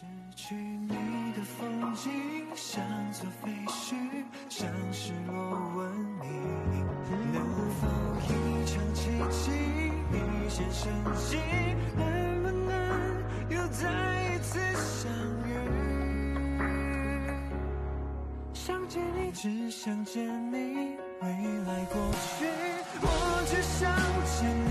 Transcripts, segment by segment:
失去你的风景，像座废墟，像失落文明。能否一场奇迹，一线生机？能不能又再一次相遇？想见你，只想见你，未来过去，我只想见你。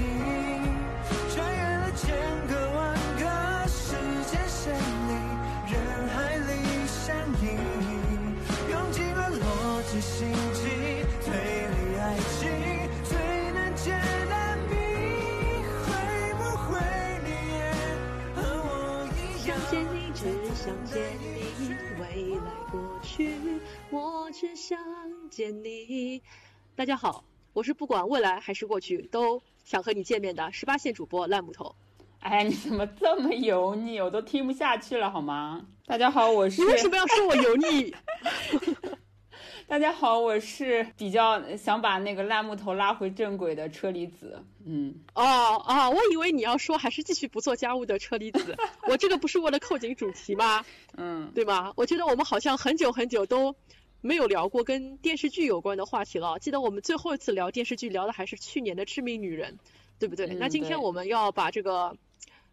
只想见你，未来过去，我只想见你。大家好，我是不管未来还是过去都想和你见面的十八线主播烂木头。哎，你怎么这么油腻？我都听不下去了，好吗？大家好，我是你为什么要说我油腻？大家好，我是比较想把那个烂木头拉回正轨的车厘子。嗯，哦哦，我以为你要说还是继续不做家务的车厘子。我这个不是为了扣紧主题吗？嗯，对吧？我觉得我们好像很久很久都没有聊过跟电视剧有关的话题了。记得我们最后一次聊电视剧聊的还是去年的《致命女人》，对不对？嗯那今天我们要把这个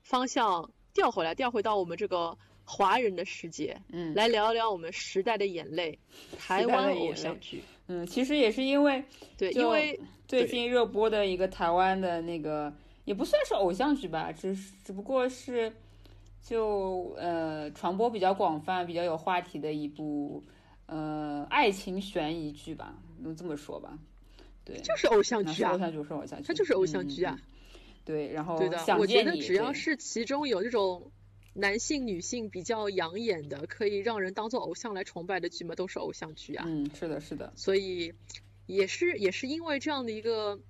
方向调回来，调回到我们这个华人的世界，嗯。来聊一聊我们时代的眼泪，台湾的眼泪像剧。嗯，其实也是因为对，因为最近热播的一个台湾的那个，也不算是偶像剧吧，只是只不过是就呃传播比较广泛、比较有话题的一部呃爱情悬疑剧吧，能这么说吧？对，就是偶像剧啊。偶，像剧，是偶像剧，它就是偶像剧啊。对，然后对的，我觉得只要是其中有这种男性、女性比较养眼的，可以让人当做偶像来崇拜的剧嘛，都是偶像剧啊。嗯，是的，是的，所以也是也是因为这样的一个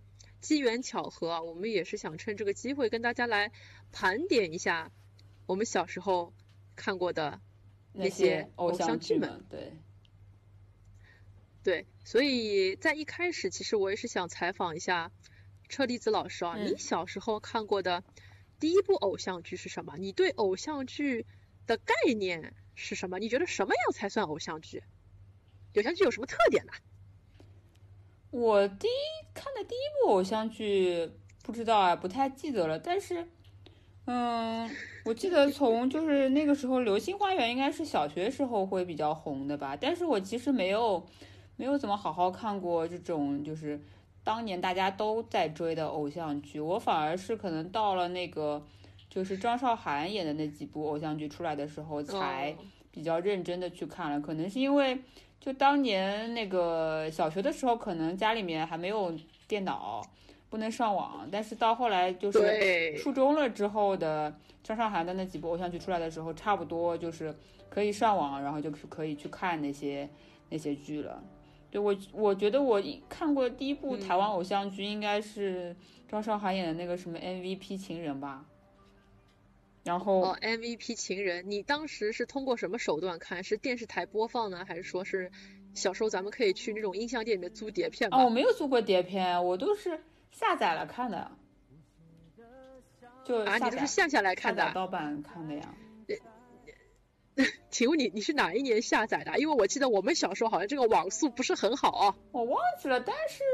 机缘巧合啊，我们也是想趁这个机会跟大家来盘点一下我们小时候看过的那那些偶偶像剧们。对，对，所以在一开始，其实我也是想采访一下车厘子老师啊，你嗯小时候看过的第一部偶像剧是什么？你对偶像剧的概念是什么？你觉得什么样才算偶像剧？偶像剧有什么特点呢？我第一看的第一部偶像剧不知道啊，不太记得了。但是，嗯，我记得从就是那个时候，《流星花园》应该是小学时候会比较红的吧。但是我其实没有没有怎么好好看过这种就是当年大家都在追的偶像剧。我反而是可能到了那个就是张韶涵演的那几部偶像剧出来的时候，才哦比较认真的去看了。可能是因为就当年那个小学的时候，可能家里面还没有电脑，不能上网。但是到后来就是初中了之后的张韶涵的那几部偶像剧出来的时候，差不多就是可以上网，然后就可以去看那些那些剧了。对我，我觉得我看过第一部台湾偶像剧应该是张韶涵演的那个什么 MVP 情人吧。然后哦，MVP 情人，你当时是通过什么手段看？是电视台播放呢，还是说是小时候咱们可以去那种音像店里面租碟片吧？哦，我没有租过碟片，我都是下载了看的，就啊，你这是下下来看的盗版看的呀。请问你你是哪一年下载的啊？因为我记得我们小时候好像这个网速不是很好啊。我忘记了，但是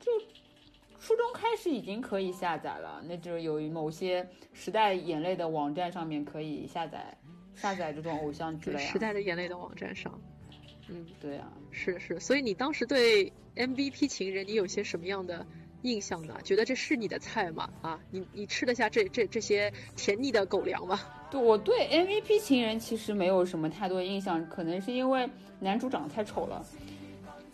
就初中开始已经可以下载了，那就是有某些时代眼泪的网站上面可以下载下载这种偶像剧了呀。时代的眼泪的网站上，嗯，对啊、是是，所以你当时对 MVP 情人你有些什么样的印象呢？觉得这是你的菜吗？啊，你你吃得下这这这些甜腻的狗粮吗？对，我对 MVP 情人其实没有什么太多印象，可能是因为男主长得太丑了。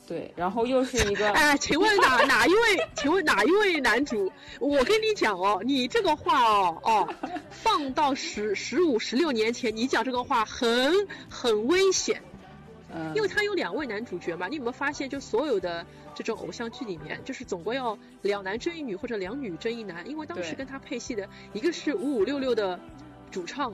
对，然后又是一个，哎，请问哪哪一位？请问哪一位男主？我跟你讲哦，你这个话哦哦，放到十十五十六年前，你讲这个话很很危险。嗯，因为他有两位男主角嘛，你有没有发现，就所有的这种偶像剧里面，就是总归要两男争一女或者两女争一男，因为当时跟他配戏的一个是五五六六的主唱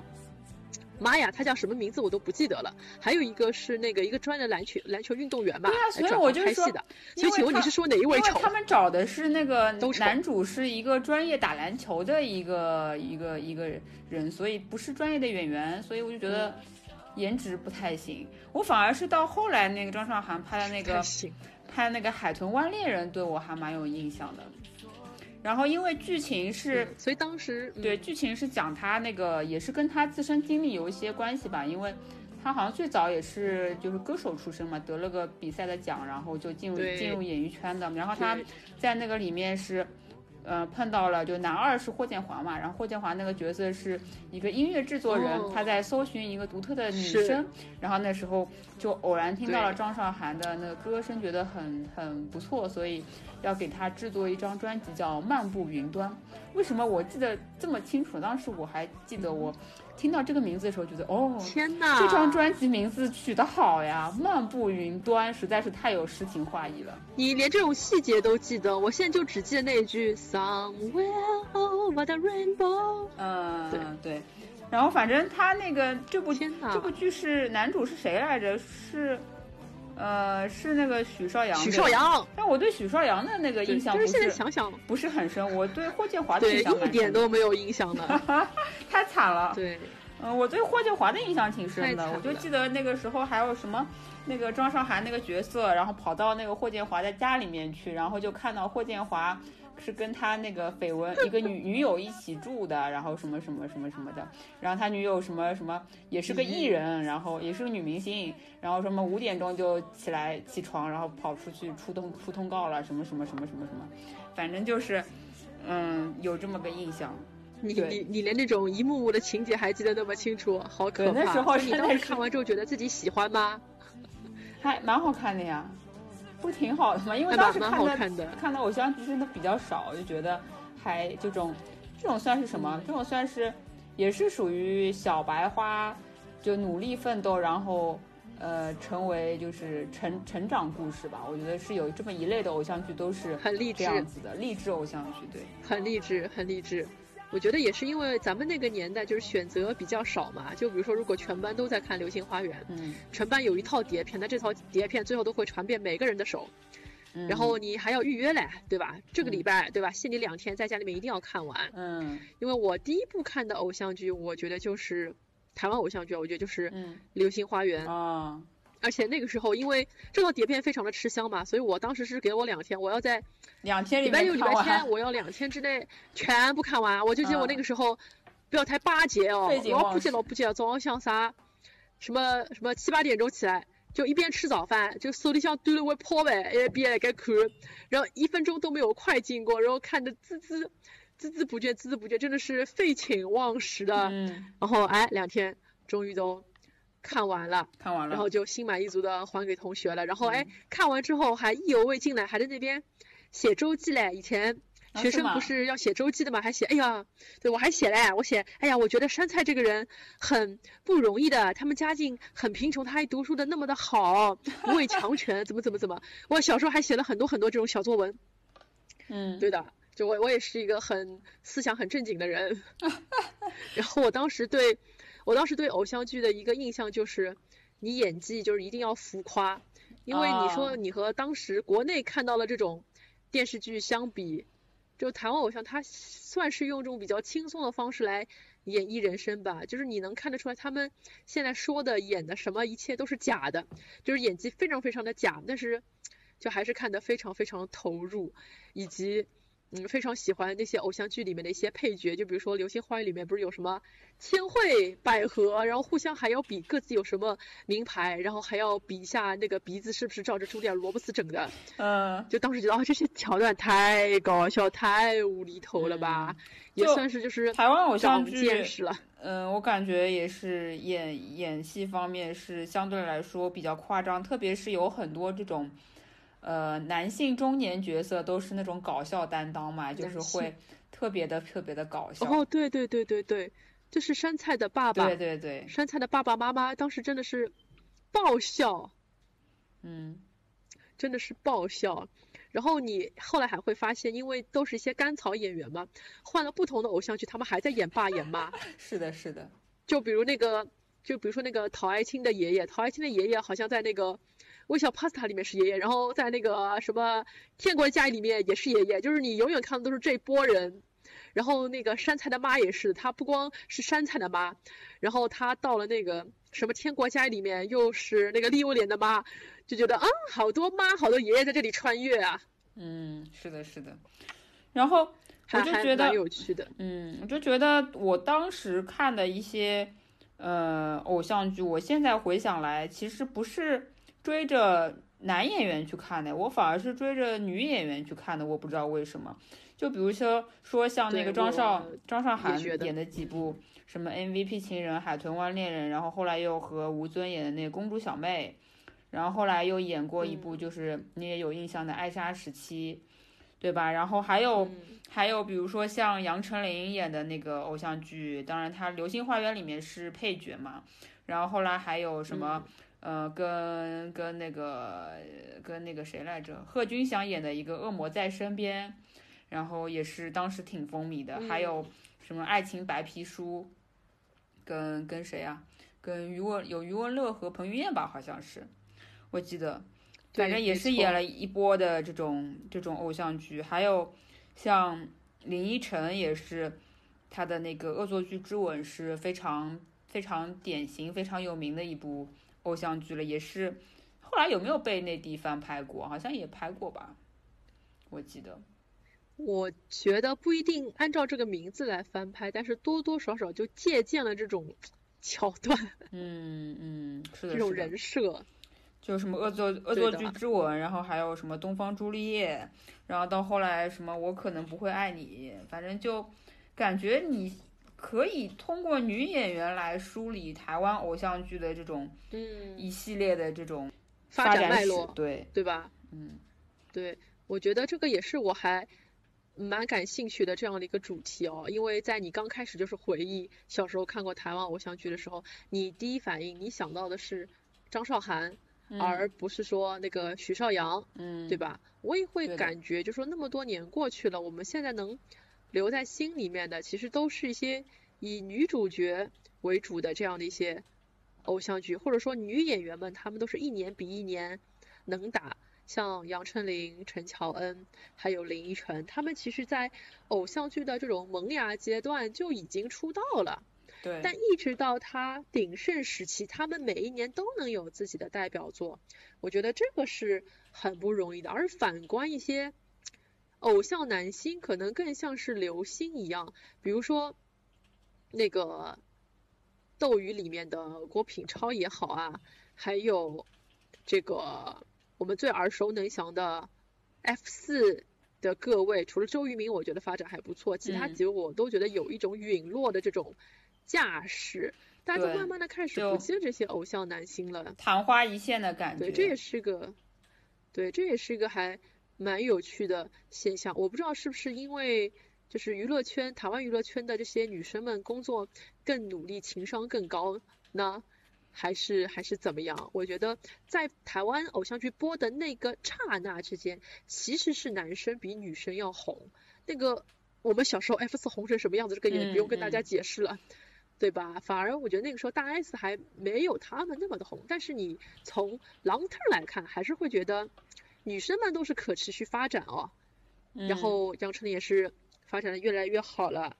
妈呀，他叫什么名字我都不记得了。还有一个是那个一个专业的篮球篮球运动员吧，对啊，所以我就说行拍戏的。所以请问你是说哪一因为位丑？他们找的是那个男主是一个专业打篮球的一个一个一个人，所以不是专业的演员，所以我就觉嗯得颜值不太行。我反而是到后来那个张韶涵拍的那个拍那个《海豚湾恋人》，对我还蛮有印象的。然后因为剧情是嗯所以当时、嗯、对，剧情是讲他那个也是跟他自身经历有一些关系吧，因为他好像最早也是就是歌手出身嘛，得了个比赛的奖，然后就进入进入演艺圈的。然后他在那个里面是，呃，碰到了就男二是霍建华嘛，然后霍建华那个角色是一个音乐制作人，哦他在搜寻一个独特的女是生，然后那时候就偶然听到了张韶涵的那个歌声，觉得很很不错，所以要给他制作一张专辑叫《漫步云端》。为什么我记得这么清楚？当时我还记得我听到这个名字的时候，觉得哦，天哪，这张专辑名字取得好呀，《漫步云端》实在是太有诗情画意了。你连这种细节都记得，我现在就只记得那一句 Somewhere over the rainbow。嗯，对对。然后反正他那个这部这部剧是男主是谁来着？是，呃，是那个许绍洋。许。绍洋，但我对许绍洋的那个印象不但是现在想想，不是很深，我对霍建华的，印象蛮一点都没有印象的。太惨了。对，嗯，我对霍建华的印象挺深的，我就记得那个时候还有什么，那个张韶涵那个角色，然后跑到那个霍建华的家里面去，然后就看到霍建华是跟他那个绯闻一个女女友一起住的，然后什么什么什么什么的，然后他女友什么什么也是个艺人，然后也是个女明星，然后什么五点钟就起来起床，然后跑出去出通出通告了，什么什么什么什么什么，反正就是，嗯，有这么个印象。你你你连那种一幕幕的情节还记得那么清楚，好可怕！对那时候你当时看完之后觉得自己喜欢吗？还蛮好看的呀，不挺好的吗？因为当时看的看的看的偶像剧真的比较少，就觉得还这种这种算是什么？这种算是也是属于小白花，就努力奋斗，然后呃成为就是成成长故事吧。我觉得是有这么一类的偶像剧都是很励志这样子的励志偶像剧，对。很励志，很励志。我觉得也是因为咱们那个年代就是选择比较少嘛，就比如说如果全班都在看《流星花园》，嗯，全班有一套碟片，那这套碟片最后都会传遍每个人的手，嗯然后你还要预约嘞，对吧？这个礼拜对吧？限你两天，在家里面一定要看完。嗯因为我第一部看的偶像剧，我觉得就是台湾偶像剧，我觉得就是《嗯流星花园》啊而且那个时候因为这套碟片非常的吃香嘛，所以我当时是给我两天，我要在两天里礼拜六、礼拜天我要两天之内全部看完。我就记得我那嗯个时候不要太巴结哦老不记老不记，早上想啥，什么什么七八点钟起来。就一边吃早饭，就手里像端了碗泡饭，一边来该看，然后一分钟都没有快进过，然后看的孜孜孜孜不倦，孜孜不倦，真的是废寝忘食的。嗯然后哎，两天终于都看完了，看完了，然后就心满意足的还给同学了。然后哎嗯，看完之后还意犹未尽呢，还在那边写周记嘞。以前学生不是要写周记的嘛，还写，哎呀，对我还写嘞，我写，哎呀，我觉得杉菜这个人很不容易的，他们家境很贫穷，他还读书的那么的好，不畏强权，怎么怎么怎么。我小时候还写了很多很多这种小作文，嗯对的，就我我也是一个很思想很正经的人，然后我当时对，我当时对偶像剧的一个印象就是，你演技就是一定要浮夸，因为你说哦你和当时国内看到的这种电视剧相比，就台湾偶像他算是用这种比较轻松的方式来演绎人生吧，就是你能看得出来他们现在说的演的什么一切都是假的，就是演技非常非常的假，但是就还是看得非常非常投入，以及嗯非常喜欢那些偶像剧里面的一些配角，就比如说《流星花园》里面不是有什么千惠、百合，然后互相还要比各自有什么名牌，然后还要比一下那个鼻子是不是照着茱莉亚·罗伯斯整的，嗯。就当时觉得啊这些桥段太搞笑、太无厘头了吧，也算是就是台湾偶像剧见识了。嗯，我感觉也是演演戏方面是相对来说比较夸张，特别是有很多这种，呃，男性中年角色都是那种搞笑担当嘛，就是会特别的特别的搞笑。哦，对对对对对，就是杉菜的爸爸，对对对，杉菜的爸爸妈妈当时真的是爆笑。嗯真的是爆笑。然后你后来还会发现，因为都是一些甘草演员嘛，换了不同的偶像剧，他们还在演爸演妈。是的，是的，就比如那个就比如说那个陶爱卿的爷爷，陶爱卿的爷爷好像在那个微笑 Pasta 里面是爷爷，然后在那个什么天国家里面也是爷爷，就是你永远看的都是这波人。然后那个山菜的妈也是，她不光是山菜的妈，然后她到了那个什么天国家里面又是那个利欧莲的妈，就觉得啊，好多妈，好多爷爷在这里穿越啊。嗯，是的，是的。然后我就觉得有趣的，嗯，我就觉得我当时看的一些呃偶像剧，我现在回想来，其实不是追着男演员去看的，我反而是追着女演员去看的，我不知道为什么。就比如说说像那个张韶张韶涵演的几部什么 MVP 情人、海豚湾恋人，然后后来又和吴尊演的那个公主小妹，然后后来又演过一部就是你也有印象的《爱莎时期》，对吧？然后还有还有比如说像杨丞琳演的那个偶像剧，当然她《流星花园》里面是配角嘛。然后后来还有什么呃跟跟那个跟那个谁来着？贺军翔演的一个《恶魔在身边》。然后也是当时挺风靡的，还有什么《爱情白皮书》，跟跟谁啊？跟余文有余文乐和彭于晏吧，好像是，我记得，反正也是演了一波的这种这种偶像剧。还有像林依晨也是，他的那个《恶作剧之吻》是非常非常典型、非常有名的一部偶像剧了，也是后来有没有被内地翻拍过？好像也拍过吧，我记得。我觉得不一定按照这个名字来翻拍，但是多多少少就借鉴了这种 桥段。嗯嗯，是的，这种人设，就什么恶作恶作剧之吻，然后还有什么东方朱丽叶，然后到后来什么我可能不会爱你，反正就感觉你可以通过女演员来梳理台湾偶像剧的这种嗯一系列的这种发展脉络，对对吧？嗯，对，我觉得这个也是我还。蛮感兴趣的这样的一个主题哦，因为在你刚开始就是回忆小时候看过台湾偶像剧的时候，你第一反应你想到的是张韶涵，而不是说那个许绍洋，嗯，对吧？我也会感觉，就说那么多年过去了，我们现在能留在心里面的，其实都是一些以女主角为主的这样的一些偶像剧，或者说女演员们，她们都是一年比一年能打。像杨丞琳、陈乔恩，还有林依晨，她们其实，在偶像剧的这种萌芽阶段就已经出道了。对。但一直到她鼎盛时期，她们每一年都能有自己的代表作，我觉得这个是很不容易的。而反观一些偶像男星，可能更像是流星一样，比如说那个斗鱼里面的郭品超也好啊，还有这个。我们最耳熟能详的 F 四的各位，除了周渝民，我觉得发展还不错，其他几位我都觉得有一种陨落的这种架势，大家都慢慢的开始不接这些偶像男星了，昙花一现的感觉。对，这也是个，对，这也是一个还蛮有趣的现象。我不知道是不是因为就是娱乐圈，台湾娱乐圈的这些女生们工作更努力，情商更高呢？还是还是怎么样？我觉得在台湾偶像剧播的那个刹那之间，其实是男生比女生要红。那个我们小时候 F 四红成什么样子，这个也不用跟大家解释了，对吧？反而我觉得那个时候大 S 还没有他们那么的红。但是你从 long term 来看，还是会觉得女生们都是可持续发展哦。然后杨丞琳也是发展的越来越好了，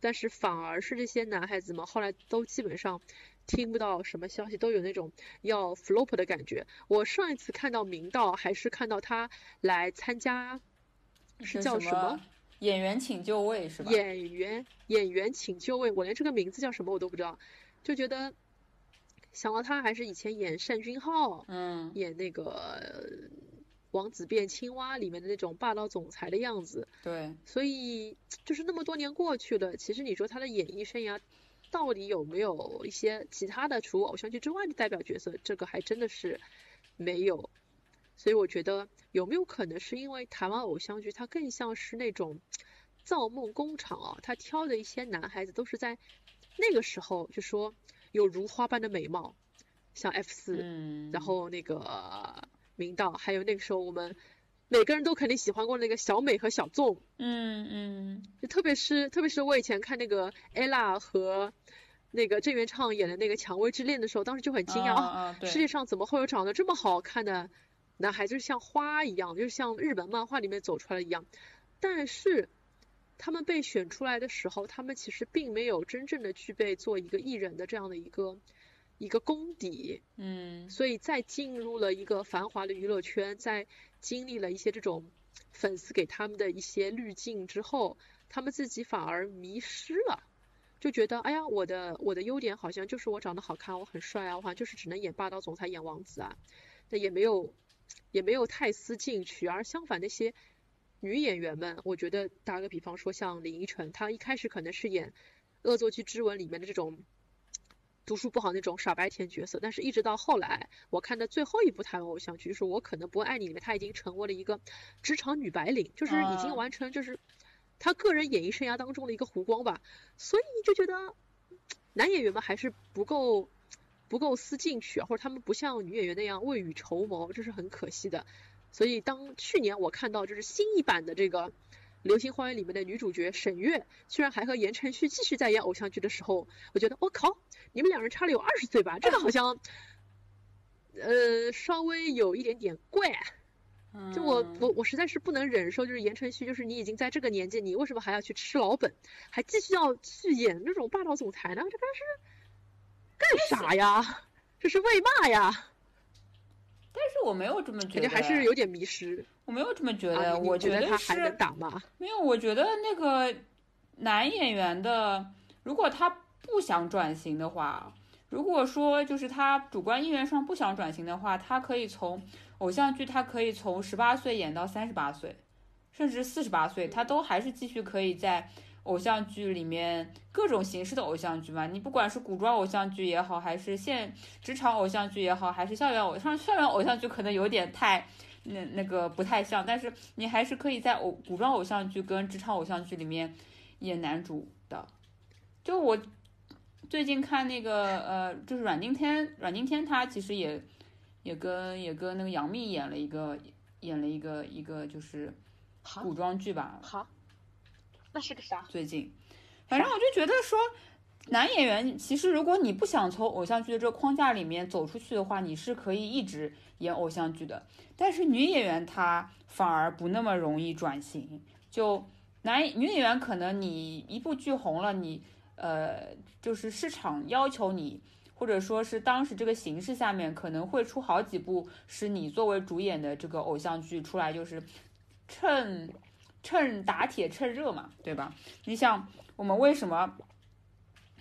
但是反而是这些男孩子们后来都基本上。听不到什么消息，都有那种要 flop 的感觉。我上一次看到明道，还是看到他来参加，是叫什么？演员请就位是吧？演员演员请就位，我连这个名字叫什么我都不知道，就觉得想到他还是以前演单君浩，嗯，演那个王子变青蛙里面的那种霸道总裁的样子。对。所以就是那么多年过去了，其实你说他的演艺生涯。到底有没有一些其他的除偶像剧之外的代表角色？这个还真的是没有。所以我觉得有没有可能是因为台湾偶像剧它更像是那种造梦工厂啊？他挑的一些男孩子都是在那个时候就说有如花般的美貌，像 F 四，然后那个明道，还有那个时候我们。每个人都肯定喜欢过那个小美和小纵，嗯嗯，就特别是特别是我以前看那个 ella 和那个郑元畅演的那个《蔷薇之恋》的时候，当时就很惊讶啊，世界上怎么会有长得这么好看的男孩，就是像花一样，就是像日本漫画里面走出来的一样。但是他们被选出来的时候，他们其实并没有真正的具备做一个艺人的这样的一个一个功底。嗯，所以在进入了一个繁华的娱乐圈，在经历了一些这种粉丝给他们的一些滤镜之后，他们自己反而迷失了。就觉得，哎呀，我的我的优点好像就是我长得好看，我很帅啊，我好像就是只能演霸道总裁、演王子啊，那也没有也没有太思进取。而相反，那些女演员们，我觉得打个比方说，像林依晨，她一开始可能是演《恶作剧之吻》里面的这种读书不好那种傻白甜角色，但是一直到后来，我看的最后一部台湾偶像剧，就是《我可能不会爱你》里面，她已经成为了一个职场女白领，就是已经完成就是。她个人演艺生涯当中的一个弧光吧，所以就觉得男演员们还是不够不够思进取，或者他们不像女演员那样未雨绸缪，这是很可惜的。所以当去年我看到就是新一版的这个《流星花园》里面的女主角沈月，居然还和言承旭继续在演偶像剧的时候，我觉得我靠，你们两人差了有二十岁吧？这个好像呃稍微有一点点怪。就我我我实在是不能忍受，就是言承旭，就是你已经在这个年纪，你为什么还要去吃老本，还继续要去演那种霸道总裁呢？这个是干啥呀？这是为嘛呀？但是我没有这么觉得，还是有点迷失。我没有这么觉得，我觉得他还能打吗？没有，我觉得那个男演员的，如果他不想转型的话，如果说就是他主观意愿上不想转型的话，他可以从。偶像剧，他可以从十八岁演到三十八岁，甚至四十八岁，他都还是继续可以在偶像剧里面各种形式的偶像剧嘛。你不管是古装偶像剧也好，还是现职场偶像剧也好，还是校园偶像校园偶像剧，可能有点太那那个不太像，但是你还是可以在偶古装偶像剧跟职场偶像剧里面演男主的。就我最近看那个呃，就是阮经天，阮经天他其实也。也跟也跟那个杨幂演了一个演了一个一个就是古装剧吧。好，那是个啥？最近，反正我就觉得说，男演员其实如果你不想从偶像剧的这个框架里面走出去的话，你是可以一直演偶像剧的。但是女演员她反而不那么容易转型。就男女演员可能你一部剧红了，你呃就是市场要求你。或者说是当时这个形势下面，可能会出好几部是你作为主演的这个偶像剧出来，就是趁趁打铁趁热嘛，对吧？你想我们为什么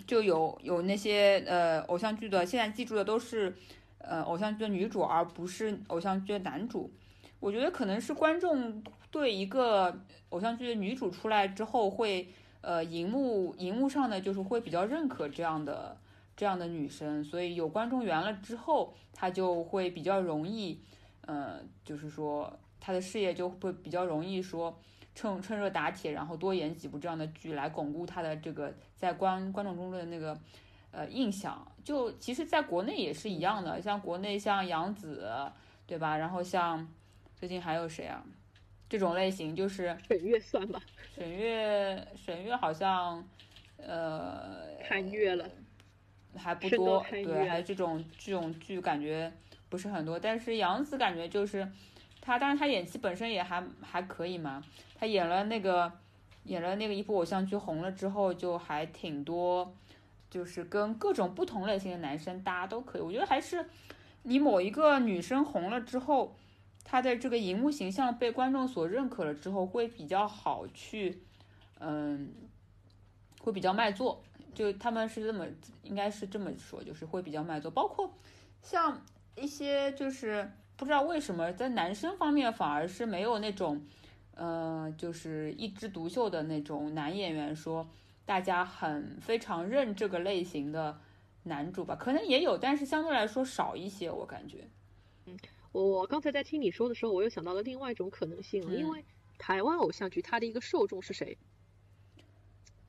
就有有那些呃偶像剧的，现在记住的都是呃偶像剧的女主，而不是偶像剧的男主？我觉得可能是观众对一个偶像剧的女主出来之后，会呃荧幕荧幕上的就是会比较认可这样的。这样的女生，所以有观众缘了之后，她就会比较容易，呃，就是说她的事业就会比较容易说趁趁热打铁，然后多演几部这样的剧来巩固他的这个在观观众中的那个呃印象。就其实，在国内也是一样的，像国内像杨紫，对吧？然后像最近还有谁啊？这种类型就是沈月算吧？沈月，沈月好像呃，看月了。还不多，对，还这种这种剧感觉不是很多。但是杨紫感觉就是他，当然他演技本身也还还可以嘛。他演了那个演了那个一部偶像剧红了之后，就还挺多，就是跟各种不同类型的男生搭都可以。我觉得还是你某一个女生红了之后，她的这个荧幕形象被观众所认可了之后，会比较好去，嗯，会比较卖座。就他们是这么，应该是这么说，就是会比较卖座。包括像一些就是不知道为什么在男生方面反而是没有那种，呃，就是一枝独秀的那种男演员，说大家很非常认这个类型的男主吧？可能也有，但是相对来说少一些，我感觉。嗯，我刚才在听你说的时候，我又想到了另外一种可能性，因为台湾偶像剧它的一个受众是谁？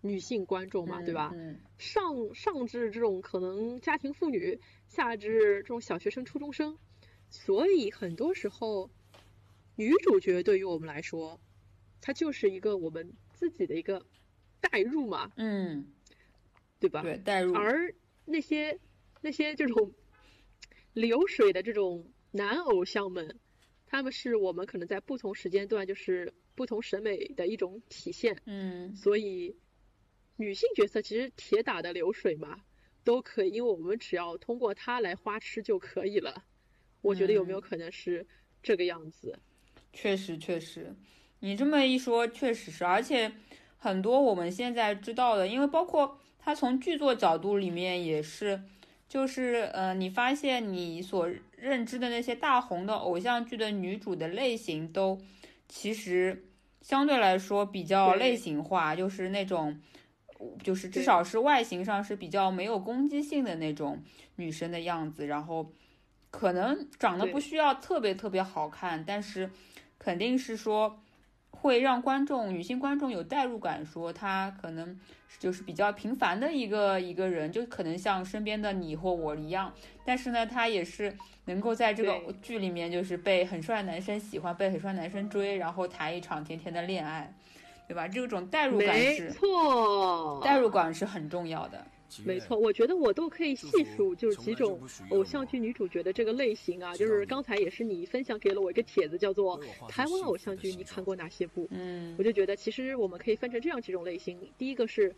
女性观众嘛，对吧？上上至这种可能家庭妇女，下至这种小学生、初中生，所以很多时候，女主角对于我们来说，她就是一个我们自己的一个代入嘛，嗯，对吧？对，代入。而那些那些这种 流水的这种男偶像们，他们是我们可能在不同时间段就是不同审美的一种体现。嗯所以女性角色其实铁打的流水嘛，都可以，因为我们只要通过它来花痴就可以了。我觉得有没有嗯可能是这个样子？确实确实，你这么一说，确实是，而且很多我们现在知道的，因为包括他从剧作角度里面也是，就是呃，你发现你所认知的那些大红的偶像剧的女主的类型都其实相对来说比较类型化，就是那种。就是至少是外形上是比较没有攻击性的那种女生的样子，然后可能长得不需要特别特别好看，但是肯定是说会让观众女性观众有代入感，说她可能就是比较平凡的一个一个人，就可能像身边的你或我一样，但是呢，她也是能够在这个剧里面就是被很帅的男生喜欢，被很帅的男生追，然后谈一场甜甜的恋爱，对吧？这种代入感没是错，代入感是很重要的。没错，我觉得我都可以细数，就是几种偶像剧女主角的这个类型啊，就是刚才也是你分享给了我一个帖子，叫做台湾偶像剧，你看过哪些部？嗯。我就觉得其实我们可以分成这样几种类型，第一个是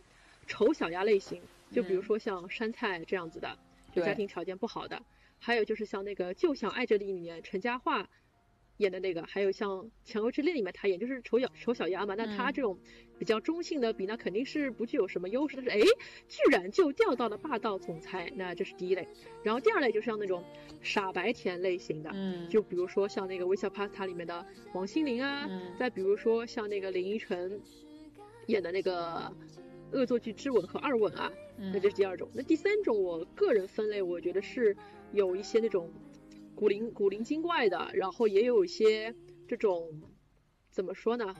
丑小鸭类型，就比如说像杉菜这样子的，就家庭条件不好的，还有就是像那个《就想爱着你》里面陈嘉桦演的那个，还有像《蔷薇之恋》里面他演就是丑小丑小鸭嘛，那他嗯这种比较中性的比，那肯定是不具有什么优势，但是哎，居然就钓到了霸道总裁，那这是第一类。然后第二类就是像那种傻白甜类型的，嗯，就比如说像那个《微笑 Pasta》里面的王心凌啊，嗯再比如说像那个林依晨演的那个《恶作剧之吻》和《二吻》啊，那嗯这是第二种。那第三种，我个人分类，我觉得是有一些那种古灵古灵精怪的，然后也有一些这种怎么说呢，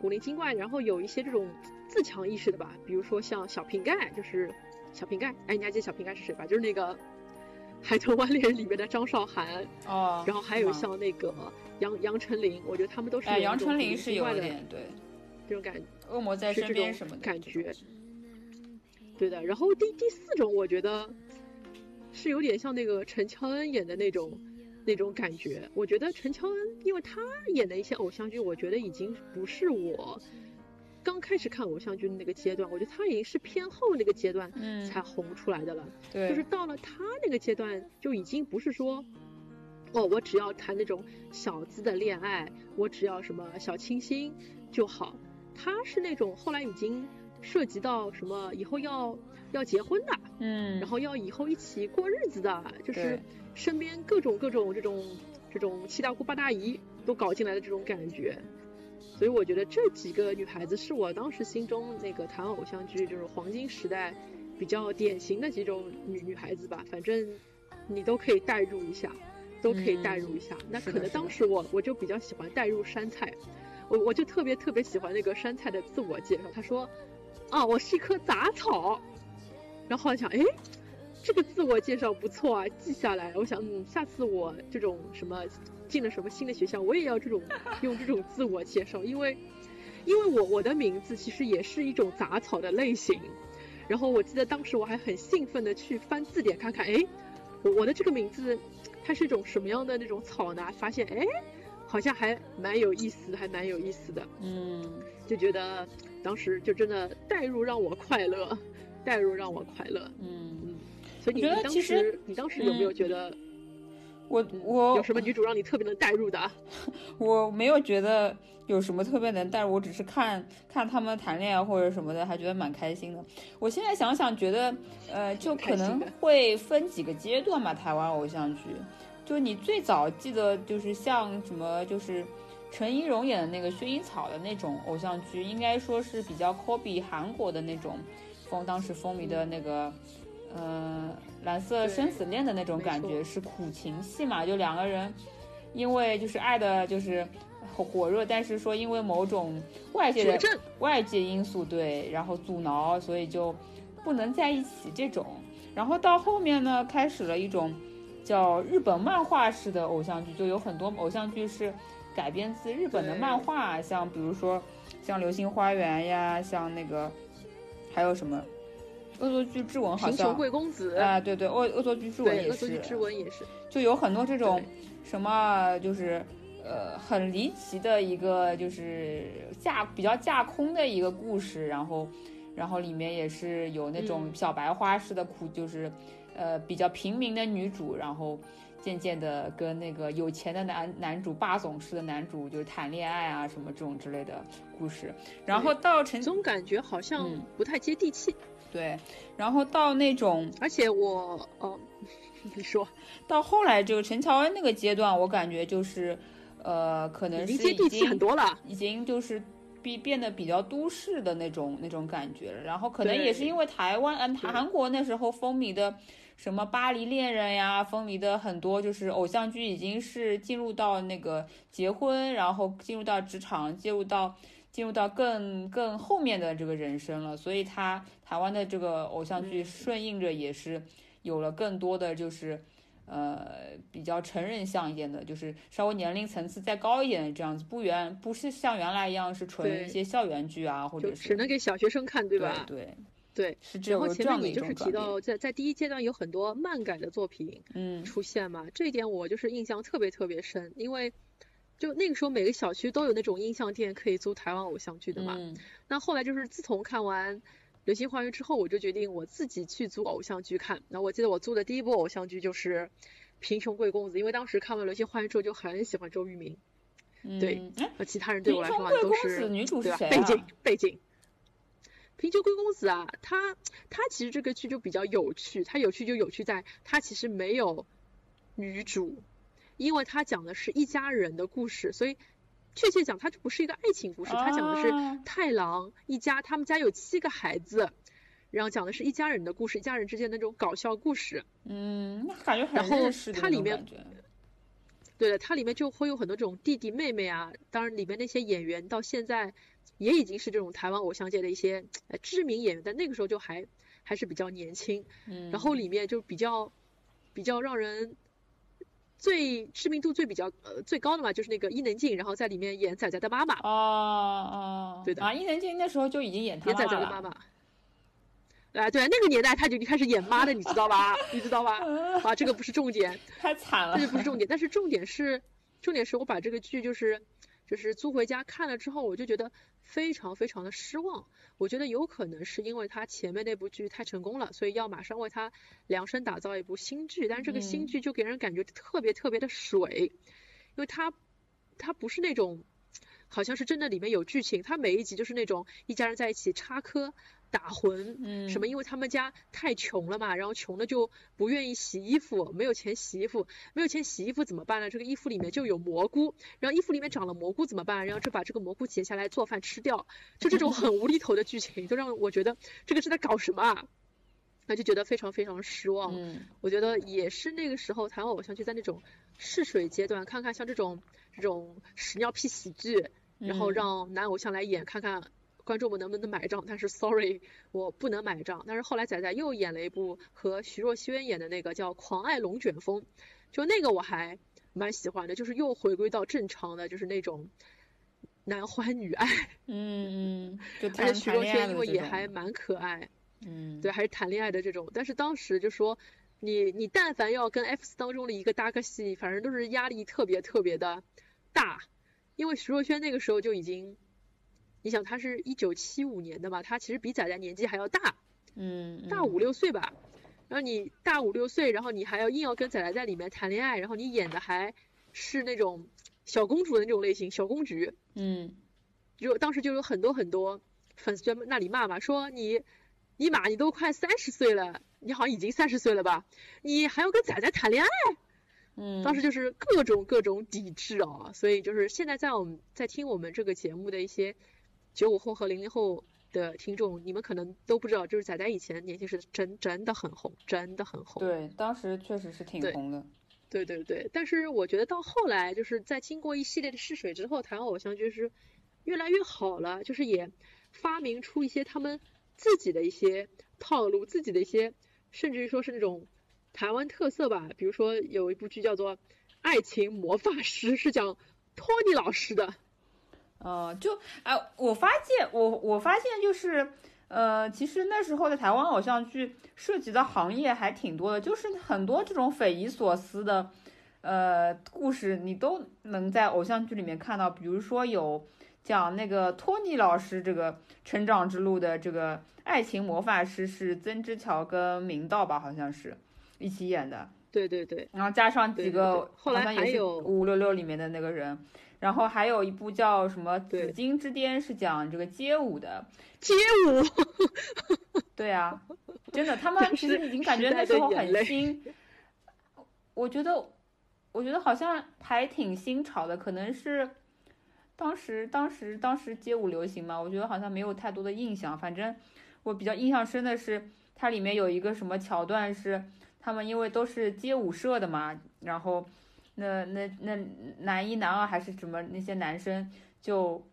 古灵精怪，然后有一些这种自强意识的吧，比如说像小瓶盖，就是小瓶盖，哎，你还记得小瓶盖是谁吧？就是那个《海豚湾恋人》里面的张韶涵，哦，然后还有像那个杨杨丞琳，我觉得他们都是哎，杨丞琳是有点对，这种感恶魔在身边什么的感觉。对的。然后第第四种，我觉得是有点像那个陈乔恩演的那种那种感觉。我觉得陈乔恩，因为他演的一些偶像剧，我觉得已经不是我刚开始看偶像剧的那个阶段，我觉得他已经是偏后那个阶段嗯，才红出来的了。对，就是到了他那个阶段，就已经不是说，哦，我只要谈那种小资的恋爱，我只要什么小清新就好。他是那种后来已经涉及到什么以后要要结婚的，嗯，然后要以后一起过日子的，就是身边各种各种这种这种七大姑八大姨都搞进来的这种感觉。所以我觉得这几个女孩子是我当时心中那个台湾偶像剧就是黄金时代比较典型的几种女女孩子吧。反正你都可以代入一下，都可以代入一下。那可能当时我我就比较喜欢代入杉菜，我我就特别特别喜欢那个杉菜的自我介绍，他说啊我是一棵杂草，然后我想哎。这个自我介绍不错啊，记下来。我想，嗯，下次我这种什么进了什么新的学校，我也要这种用这种自我介绍，因为因为我我的名字其实也是一种杂草的类型。然后我记得当时我还很兴奋的去翻字典看看，哎，我我的这个名字它是一种什么样的那种草呢？发现哎，好像还蛮有意思，还蛮有意思的，嗯，就觉得当时就真的代入让我快乐，代入让我快乐。嗯，所以你你当我觉得其实时你当时有没有嗯觉得我嗯我有什么女主让你特别能代入的啊？我没有觉得有什么特别能带入，我只是看看他们谈恋爱或者什么的，还觉得蛮开心的。我现在想想，觉得呃，就可能会分几个阶段吧。台湾偶像剧，就你最早记得就是像什么，就是陈怡蓉演的那个薰衣草的那种偶像剧，应该说是比较 copy 韩国的那种风，当时风靡的那个。呃，蓝色生死恋的那种感觉是苦情戏嘛，就两个人因为就是爱的就是火火热，但是说因为某种外界的，外界因素对，然后阻挠，所以就不能在一起这种。然后到后面呢，开始了一种叫日本漫画式的偶像剧，就有很多偶像剧是改编自日本的漫画，像比如说像《流星花园》呀，像那个还有什么恶作剧之吻好贫穷像贵公子，啊，对对，恶恶作剧之吻也是恶作剧之是，吻也是，就有很多这种什么就是。呃，很离奇的一个就是架比较架空的一个故事，然后，然后里面也是有那种嗯小白花式的苦，就是，呃，比较平民的女主，然后渐渐的跟那个有钱的男男主霸总式的男主就是谈恋爱啊什么这种之类的故事，然后到陈总感觉好像嗯不太接地气。对，然后到那种而且我，哦，你说 到后来这个陈乔恩那个阶段，我感觉就是，呃，可能是已已经接地气很多了。已经就是变变得比较都市的那种那种感觉了。然后可能也是因为台湾嗯韩国那时候风靡的什么巴黎恋人呀，风靡的很多就是偶像剧已经是进入到那个结婚，然后进入到职场，进入到。进入到更更后面的这个人生了，所以他台湾的这个偶像剧嗯顺应着也是有了更多的就是呃比较成人向一点的，就是稍微年龄层次再高一点的这样子，不原不是像原来一样是纯一些校园剧啊，或者是只能给小学生看，对对吧？对对。是这有然后前面你就是提到在在第一阶段有很多漫改的作品嗯出现嘛，这一点我就是印象特别特别深，因为就那个时候每个小区都有那种音像店可以租台湾偶像剧的嘛。嗯那后来就是自从看完《流星花园》之后，我就决定我自己去租偶像剧看。那我记得我租的第一部偶像剧就是《贫穷贵公子》，因为当时看完《流星花园》之后就很喜欢周渝民，嗯，对哎，那其他人对我来说都是对吧？背景啊？背景。贫穷贵公子啊，他他其实这个剧就比较有趣，他有趣就有趣在他其实没有女主，因为他讲的是一家人的故事，所以确切讲，它就不是一个爱情故事，它讲的是啊太郎一家，他们家有七个孩子，然后讲的是一家人的故事，一家人之间的那种搞笑故事。嗯，那感觉很然后它里面对的，它里面就会有很多这种弟弟妹妹啊，当然里面那些演员到现在也已经是这种台湾偶像界的一些呃知名演员，但那个时候就还还是比较年轻，嗯，然后里面就比较比较让人最知名度最比较呃最高的嘛，就是那个伊能静，然后在里面演仔仔的妈妈，哦哦，对的啊，伊能静那时候就已经演他演仔仔的妈妈。啊，对，那个年代他就已经开始演妈的，你知道吧？你知道吧？啊，这个不是重点，太惨了这，就不是重点，但是重点是，重点是我把这个剧就是就是租回家看了之后，我就觉得非常非常的失望。我觉得有可能是因为他前面那部剧太成功了，所以要马上为他量身打造一部新剧，但是这个新嗯剧就给人感觉特别特别的水，因为它它不是那种好像是真的里面有剧情，它每一集就是那种一家人在一起插科。打浑，嗯，什么？因为他们家太穷了嘛，然后穷的就不愿意洗衣服，没有钱洗衣服，没有钱洗衣服怎么办呢？这个衣服里面就有蘑菇，然后衣服里面长了蘑菇怎么办？然后就把这个蘑菇剪下来做饭吃掉，就这种很无厘头的剧情，就让我觉得这个是在搞什么啊？那就觉得非常非常失望。嗯我觉得也是那个时候台湾偶像剧在那种试水阶段，看看像这种这种屎尿屁喜剧，然后嗯让男偶像来演，看看观众们能不能买账。但是 sorry，我不能买账。但是后来仔仔又演了一部和徐若瑄演的那个叫《狂爱龙卷风》，就那个我还蛮喜欢的，就是又回归到正常的，就是那种男欢女爱，嗯嗯，就 而且徐若瑄因为也还蛮可爱。嗯，对，还是谈恋爱的这种。但是当时就说，你你但凡要跟 F 四当中的一个搭个戏，反正都是压力特别特别的大，因为徐若瑄那个时候就已经，你想他是一九七五年的嘛，他其实比仔仔年纪还要大，嗯，嗯大五六岁吧。然后你大五六岁，然后你还要硬要跟仔仔在里面谈恋爱，然后你演的还是那种小公主的那种类型，小公举，嗯就当时就有很多很多粉丝在那里骂嘛，说你尼玛你都快三十岁了，你好像已经三十岁了吧，你还要跟仔仔谈恋爱？嗯，当时就是各种各种抵制啊，所以就是现在在我们在听我们这个节目的一些九五后和零零后的听众，你们可能都不知道，就是仔仔以前年轻时真真的很红，真的很红。对，当时确实是挺红的，对对对，但是我觉得到后来，就是在经过一系列的试水之后，台湾偶像剧是越来越好了，就是也发明出一些他们自己的一些套路，自己的一些，甚至于说是那种台湾特色吧。比如说有一部剧叫做《爱情魔法师》，是讲托尼老师的。呃，就啊、我发现我我发现就是，呃，其实那时候的台湾偶像剧涉及的行业还挺多的，就是很多这种匪夷所思的，呃，故事你都能在偶像剧里面看到。比如说有讲那个托尼老师这个成长之路的这个爱情魔法师是曾之乔跟明道吧，好像是一起演的。对对对，然后加上几个，后来还有五五六六里面的那个人。然后还有一部叫什么《紫金之巅》，是讲这个街舞的。街舞，对啊，真的，他们其实已经感觉那时候很新。我觉得，我觉得好像还挺新潮的，可能是当时当时当时街舞流行嘛。我觉得好像没有太多的印象。反正我比较印象深的是，它里面有一个什么桥段是他们因为都是街舞社的嘛，然后。那那那男一男二还是什么那些男生就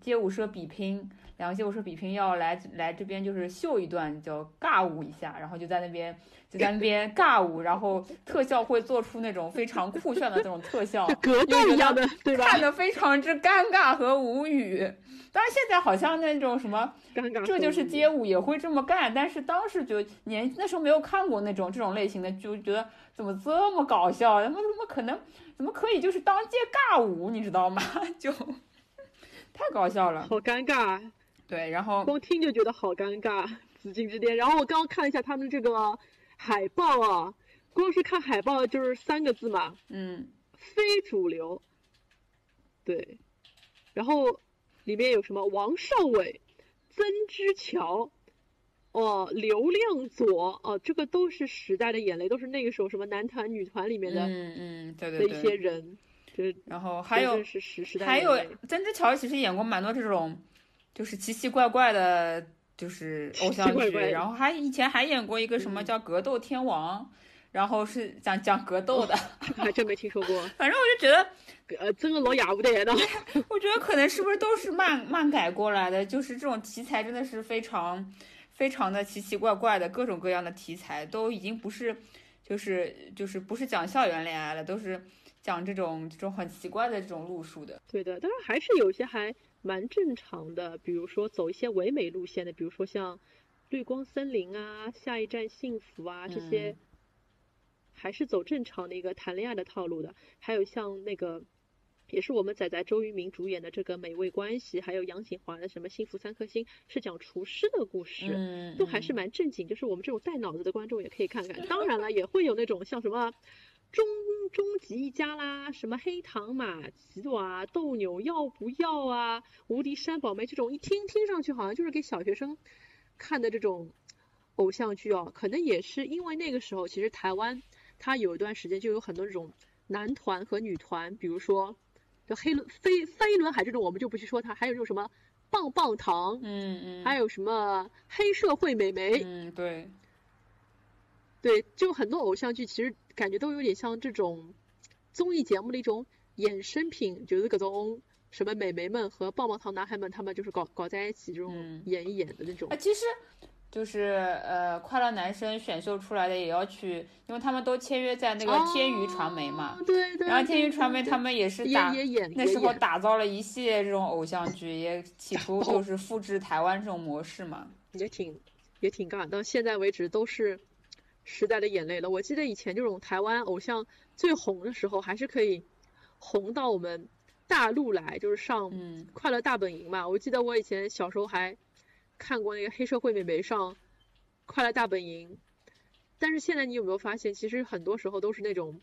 街舞社比拼，两个街舞社比拼要来来这边就是秀一段叫尬舞一下，然后就在那边就在那边尬舞，然后特效会做出那种非常酷炫的那种特效，格斗一样的，对吧？看的非常之尴尬和无语。当然现在好像那种什么，这就是街舞也会这么干，但是当时就年那时候没有看过那种这种类型的，就觉得。怎么这么搞笑？怎么怎么可能？怎么可以就是当街尬舞？你知道吗？就太搞笑了，好尴尬。对，然后光听就觉得好尴尬，紫禁之巅。然后我刚刚看了一下他们这个海报啊，光是看海报就是三个字嘛，嗯，非主流。对，然后里面有什么王少伟、曾之乔。哦，流量左哦，这个都是时代的眼泪，都是那个时候什么男团、女团里面的，嗯嗯，对对的一些人，就是然后还有是时时代还有曾之乔其实演过蛮多这种，就是奇奇怪怪的，就是偶像剧，然后还以前还演过一个什么叫《格斗天王》，然后是讲讲格斗的，还真没听说过。反正我就觉得，呃，真的老雅不得的。我觉得可能是不是都是漫漫改过来的，就是这种题材真的是非常。非常的奇奇怪怪的各种各样的题材，都已经不是，就是就是不是讲校园恋爱了，都是讲这种这种很奇怪的这种路数的。对的，当然还是有些还蛮正常的，比如说走一些唯美路线的，比如说像绿光森林啊、下一站幸福啊这些，还是走正常的一个谈恋爱的套路的。还有像那个。也是我们仔仔周渝民主演的这个《美味关系》，还有杨谨华的什么《幸福三颗星》，是讲厨师的故事，都还是蛮正经。就是我们这种带脑子的观众也可以看看。当然了，也会有那种像什么《终终极一家》啦，什么《黑糖玛奇朵》啊，《斗牛要不要》啊，《无敌山宝妹》这种，一听听上去好像就是给小学生看的这种偶像剧哦。可能也是因为那个时候，其实台湾它有一段时间就有很多这种男团和女团，比如说。就黑轮飞飞轮海这种我们就不去说它，还有这种什么棒棒糖，嗯嗯，还有什么黑社会美眉，嗯对，对，就很多偶像剧其实感觉都有点像这种综艺节目的一种衍生品，就是各种什么美眉们和棒棒糖男孩们他们就是搞搞在一起这种演一演的那种。啊，其实。就是呃，快乐男生选秀出来的也要去，因为他们都签约在那个天娱传媒嘛。对对。然后天娱传媒他们也是打那时候打造了一系列这种偶像剧，也企图就是复制台湾这种模式嘛。也挺也挺尬，到现在为止都是时代的眼泪了。我记得以前这种台湾偶像最红的时候，还是可以红到我们大陆来，就是上《快乐大本营》嘛。我记得我以前小时候还。看过那个黑社会美眉上《快乐大本营》，但是现在你有没有发现，其实很多时候都是那种，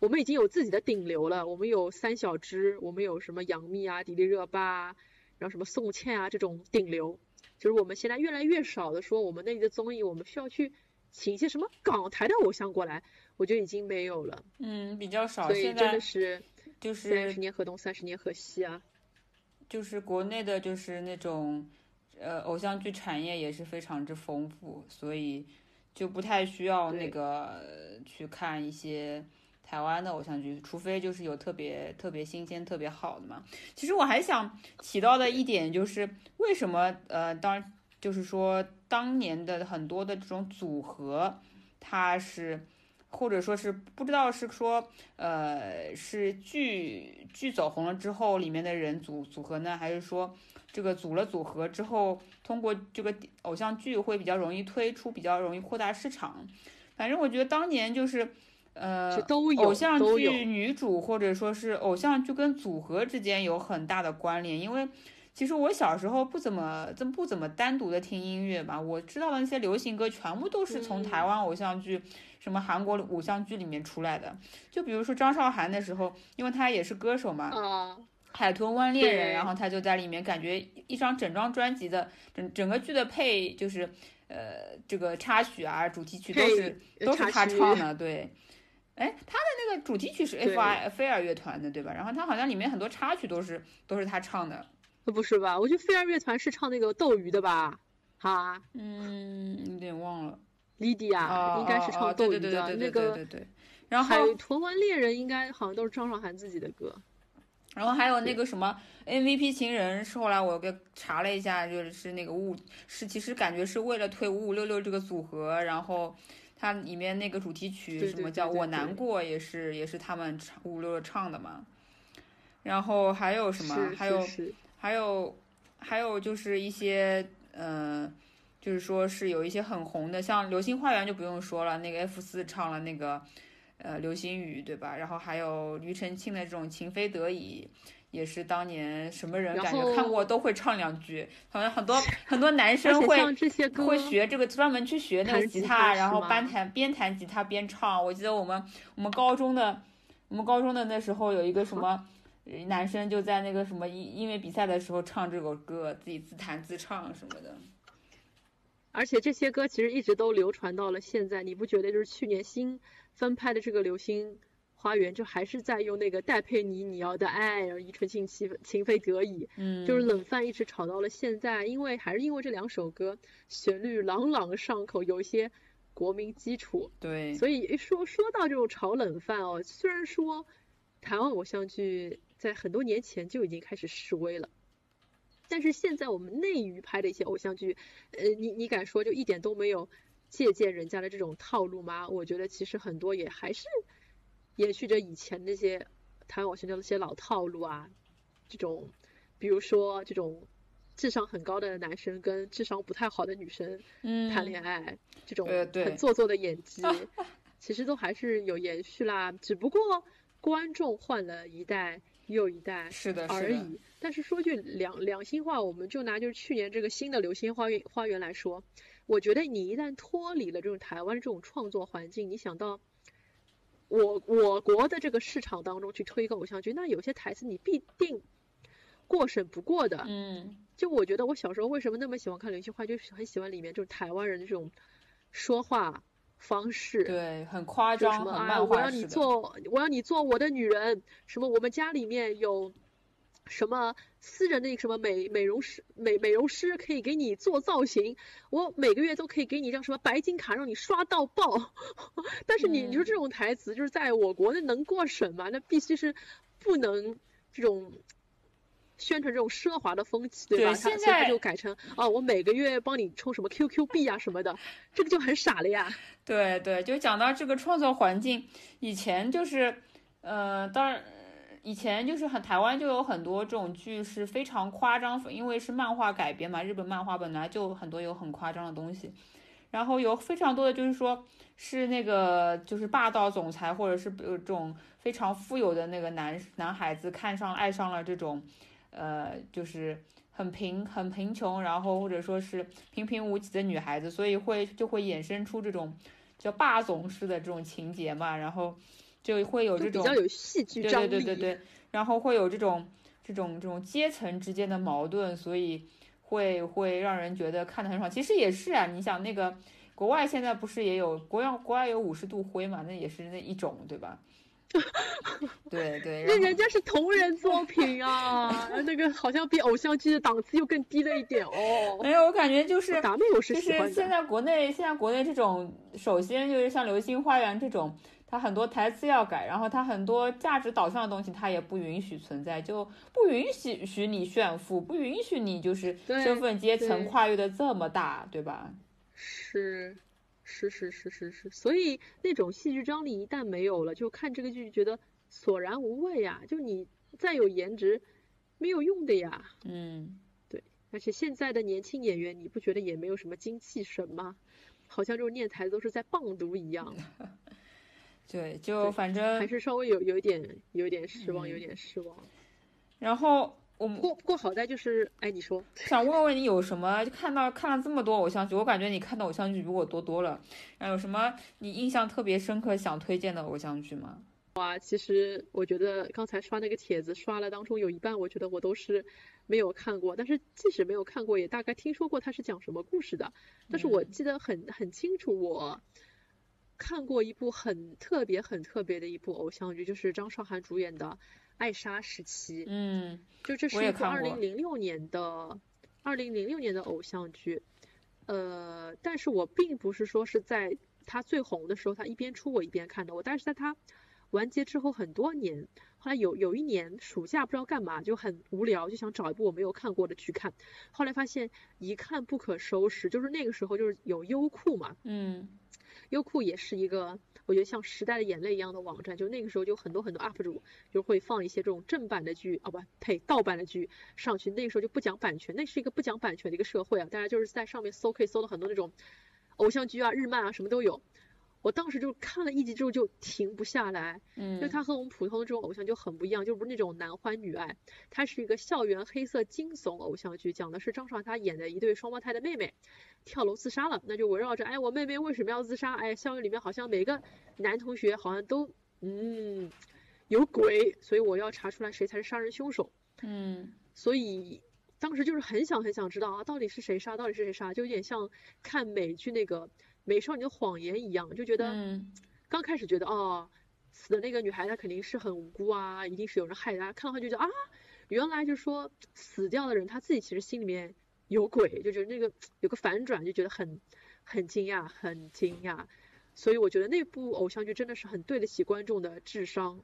我们已经有自己的顶流了，我们有三小只，我们有什么杨幂啊、迪丽热巴啊，然后什么宋茜啊这种顶流，就是我们现在越来越少的说我们那里的综艺，我们需要去请一些什么港台的偶像过来，我觉得已经没有了。嗯，比较少。所以真的是就是三十年河东，三十年河西啊。就是国内的，就是那种。呃，偶像剧产业也是非常之丰富，所以就不太需要那个去看一些台湾的偶像剧，除非就是有特别特别新鲜、特别好的嘛。其实我还想提到的一点就是，为什么呃，当就是说当年的很多的这种组合，它是或者说是不知道是说呃是剧剧走红了之后里面的人组组合呢，还是说这个组了组合之后通过这个偶像剧会比较容易推出，比较容易扩大市场。反正我觉得当年就是呃都有偶像剧女主或者说是偶像剧跟组合之间有很大的关联，因为。其实我小时候不怎么、这不怎么单独的听音乐吧，我知道的那些流行歌全部都是从台湾偶像剧、什么韩国偶像剧里面出来的。就比如说张韶涵的时候，因为她也是歌手嘛，啊，海豚湾恋人》，然后她就在里面，感觉一张整张专辑的整整个剧的配就是呃这个插曲啊、主题曲都是都是她唱的，对。哎，她的那个主题曲是对 F I 飞儿乐团的，对吧？然后她好像里面很多插曲都是都是她唱的。不是吧？我觉得飞儿乐团是唱那个斗鱼的吧？哈，嗯，有点忘了。莉迪亚啊，应该是唱斗鱼的，对对对对对那个对对对。然海后，豚湾猎人应该好像都是张韶涵自己的歌。然后还有那个什么 MVP 情人，是后来我给查了一下，就是那个五是其实感觉是为了推五五六六这个组合，然后它里面那个主题曲什么叫我难过也是也是他们唱五五六六唱的嘛。然后还有什么？还有还有还有就是一些呃，就是说是有一些很红的，像《流星花园》就不用说了，那个 F 四唱了那个呃《流星雨》，对吧？然后还有庾澄庆的这种《情非得已》。也是当年什么人感觉看过都会唱两句，好像很多很多男生会会学这个专门去学那个弹吉吉他，然后边弹边弹吉他边唱。我记得我们我们高中的我们高中的那时候有一个什么呃男生就在那个什么音音乐比赛的时候唱这首歌，自己自弹自唱什么的。而且这些歌其实一直都流传到了现在，你不觉得就是去年新翻拍的这个《流星花园》，就还是在用那个戴佩妮《你要的爱》，然后庾澄庆情情非得已，嗯，就是冷饭一直炒到了现在，因为还是因为这两首歌旋律朗朗上口，有一些国民基础，对，所以一说说到这种炒冷饭哦，虽然说台湾偶像剧在很多年前就已经开始示威了。但是现在我们内娱拍的一些偶像剧，呃，你你敢说就一点都没有借鉴人家的这种套路吗？我觉得其实很多也还是延续着以前那些台湾偶像剧的那些老套路啊，这种比如说这种智商很高的男生跟智商不太好的女生嗯，谈恋爱，这种很做作的演技，其实都还是有延续啦，只不过观众换了一代又一代是的，而已。但是说句良良心话，我们就拿就是去年这个新的《流星花园》花园来说，我觉得你一旦脱离了这种台湾这种创作环境，你想到我我国的这个市场当中去推一个偶像剧，那有些台词你必定过审不过的。嗯，就我觉得我小时候为什么那么喜欢看《流星花园》，就是很喜欢里面就是台湾人的这种说话方式。对，很夸张，什么啊，我要你。做，我要你做我的女人。什么我们家里面有什么私人的那个什么美美容师美美容师可以给你做造型，我每个月都可以给你张什么白金卡让你刷到爆。但是你你说嗯这种台词就是在我国那能过审吗？那必须是不能这种。宣传这种奢华的风气，对吧？对现在就改成哦，我每个月帮你充什么 QQ 币啊什么的，这个就很傻了呀。对对，就讲到这个创作环境，以前就是，呃，当然，以前就是很台湾就有很多这种剧是非常夸张，因为是漫画改编嘛，日本漫画本来就很多有很夸张的东西，然后有非常多的就是说是那个就是霸道总裁或者是有这种非常富有的那个男男孩子看上爱上了这种，呃，就是。很贫很贫穷，然后或者说是平平无奇的女孩子，所以会就会衍生出这种叫霸总式的这种情节嘛，然后就会有这种比较有戏剧对张力。对对对对，然后会有这种这种这种阶层之间的矛盾，所以会会让人觉得看得很爽。其实也是啊，你想那个国外现在不是也有国外国外有五十度灰嘛，那也是那一种对吧？对对，那人家是同人作品啊，那个好像比偶像剧的档次又更低了一点哦。没有，我感觉就是就是现在国内现在国内这种，首先就是像《流星花园》这种，它很多台词要改，然后它很多价值导向的东西，它也不允许存在，就不允许许你炫富，不允许你就是身份阶层跨越的这么大，对吧？是，是是是是是，所以那种戏剧张力一旦没有了，就看这个剧觉得索然无味呀。就你再有颜值，没有用的呀。嗯，对。而且现在的年轻演员，你不觉得也没有什么精气神吗？好像就是念台词都是在棒读一样。对，就反正还是稍微有有一点有一点失望，有点失望。然后。我过不过好在就是，哎，你说，想问问你有什么看到看了这么多偶像剧，我感觉你看的偶像剧比我多多了。然后有什么你印象特别深刻想推荐的偶像剧吗？哇，其实我觉得刚才刷那个帖子刷了当中有一半，我觉得我都是没有看过。但是即使没有看过，也大概听说过它是讲什么故事的。但是我记得很很清楚，我看过一部很特别很特别的一部偶像剧，就是张韶涵主演的。艾莎时期，嗯，就这是一个二零零六年的二零零六年的偶像剧，呃，但是我并不是说是在他最红的时候，他一边出我一边看的，我但是在它完结之后很多年，后来有有一年暑假不知道干嘛就很无聊，就想找一部我没有看过的剧看，后来发现一看不可收拾，就是那个时候就是有优酷嘛，嗯，优酷也是一个。我觉得像时代的眼泪一样的网站，就那个时候就很多很多 UP 主就会放一些这种正版的剧，啊不，呸，盗版的剧上去。那个时候就不讲版权，那是一个不讲版权的一个社会啊，大家就是在上面搜，可以搜到很多那种偶像剧啊、日漫啊，什么都有。我当时就看了一集之后就停不下来，嗯，因为它和我们普通的这种偶像就很不一样，就不是那种男欢女爱，它是一个校园黑色惊悚偶像剧，讲的是张韶涵她演的一对双胞胎的妹妹跳楼自杀了，那就围绕着，哎，我妹妹为什么要自杀？哎，校园里面好像每个男同学好像都，嗯，有鬼，所以我要查出来谁才是杀人凶手，嗯，所以当时就是很想很想知道啊，到底是谁杀，到底是谁杀，就有点像看美剧那个。美少女的谎言一样，就觉得刚开始觉得哦，死的那个女孩她肯定是很无辜啊，一定是有人害她。看到她就觉得啊，原来就是说死掉的人他自己其实心里面有鬼，就觉得那个有个反转，就觉得很很惊讶，很惊讶。所以我觉得那部偶像剧真的是很对得起观众的智商。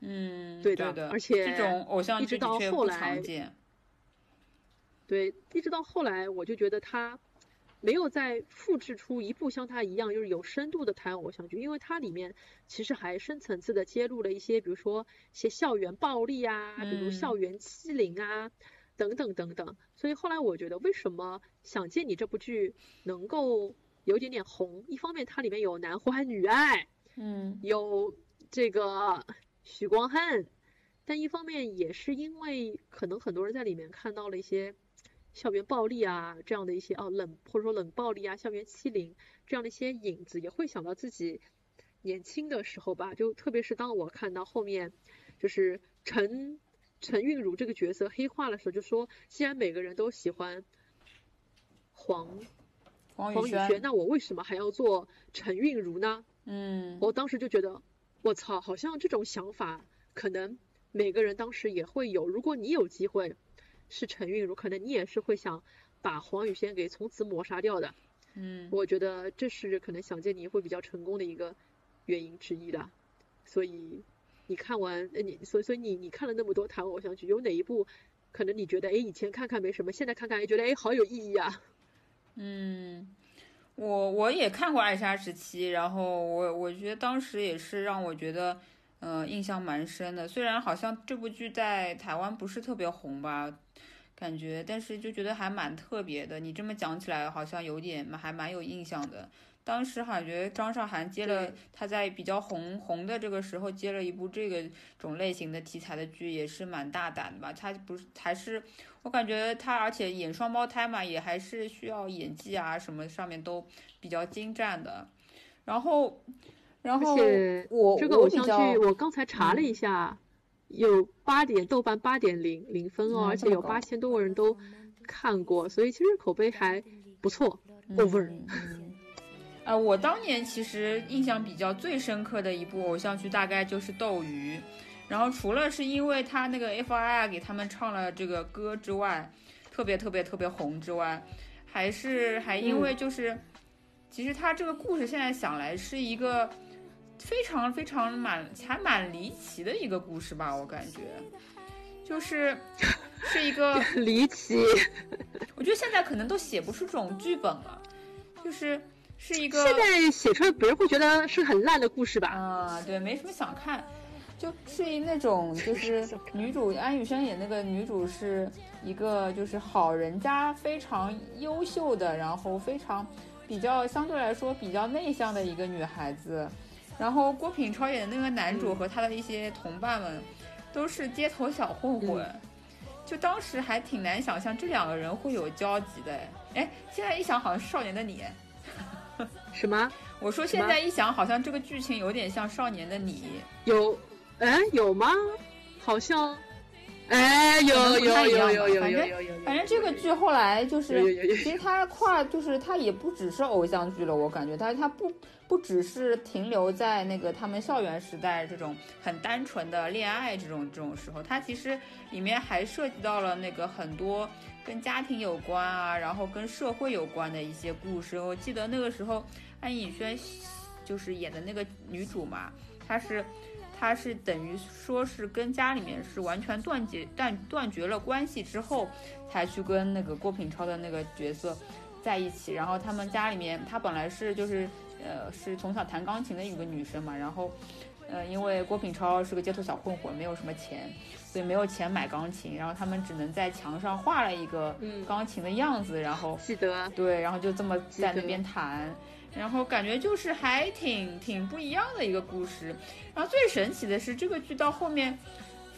嗯，对的，而且这种偶像剧到后来，见。对，一直到后来我就觉得他。没有再复制出一部像它一样就是有深度的台湾偶像剧，因为它里面其实还深层次的揭露了一些，比如说一些校园暴力啊，比如校园欺凌啊，等等等等。所以后来我觉得，为什么《想见你》这部剧能够有点点红？一方面它里面有男欢女爱，嗯，有这个许光汉，但一方面也是因为可能很多人在里面看到了一些。校园暴力啊，这样的一些哦冷或者说冷暴力啊，校园欺凌这样的一些影子，也会想到自己年轻的时候吧。就特别是当我看到后面，就是陈陈韵如这个角色黑化的时候，就说既然每个人都喜欢黄黄宇轩，那我为什么还要做陈韵如呢？嗯，我当时就觉得，我操，好像这种想法可能每个人当时也会有。如果你有机会。是陈韵如，可能你也是会想把黄雨萱给从此抹杀掉的。嗯，我觉得这是可能想见你会比较成功的一个原因之一的。所以你看完，你所以所以你你看了那么多台湾偶像剧，有哪一部可能你觉得哎以前看看没什么，现在看看哎觉得哎好有意义啊？嗯，我我也看过《爱莎时期》，然后我我觉得当时也是让我觉得。呃，印象蛮深的。虽然好像这部剧在台湾不是特别红吧，感觉，但是就觉得还蛮特别的。你这么讲起来，好像有点还蛮有印象的。当时感觉张韶涵接了她在比较红红的这个时候接了一部这个种类型的题材的剧，也是蛮大胆的吧。她不是还是我感觉她，而且演双胞胎嘛，也还是需要演技啊什么上面都比较精湛的。然后。然后我这个偶像剧，我刚才查了一下，有八点豆瓣八点零零分哦，而且有八千多个人都看过，所以其实口碑还不错。Over。呃，我当年其实印象比较最深刻的一部偶像剧，大概就是《斗鱼》。然后除了是因为他那个 F.I.I 给他们唱了这个歌之外，特别特别特别红之外，还是还因为就是，其实他这个故事现在想来是一个。非常非常蛮还蛮离奇的一个故事吧，我感觉，就是是一个 离奇。我觉得现在可能都写不出这种剧本了，就是是一个现在写出来别人会觉得是很烂的故事吧？啊，对，没什么想看，就是那种就是女主安以轩演那个女主是一个就是好人家非常优秀的，然后非常比较相对来说比较内向的一个女孩子，然后郭品超演的那个男主和他的一些同伴们都是街头小混混，就当时还挺难想象这两个人会有交集的，哎，现在一想好像是少年的你。什么？我说现在一想，好像这个剧情有点像《少年的你》。有，哎，有吗？好像，哎，有有有有有有有，反正反正这个剧后来就是，其实它跨就是它也不只是偶像剧了，我感觉它它不不只是停留在那个他们校园时代这种很单纯的恋爱这种这种时候，它其实里面还涉及到了那个很多跟家庭有关啊，然后跟社会有关的一些故事。我记得那个时候安以轩就是演的那个女主嘛，她是。她是等于说是跟家里面是完全断绝断断绝了关系之后，才去跟那个郭品超的那个角色在一起。然后他们家里面，她本来是就是呃是从小弹钢琴的一个女生嘛，然后。呃，因为郭品超是个街头小混混，没有什么钱，所以没有钱买钢琴，然后他们只能在墙上画了一个钢琴的样子，然后记得对，然后就这么在那边弹，然后感觉就是还挺挺不一样的一个故事。然后最神奇的是，这个剧到后面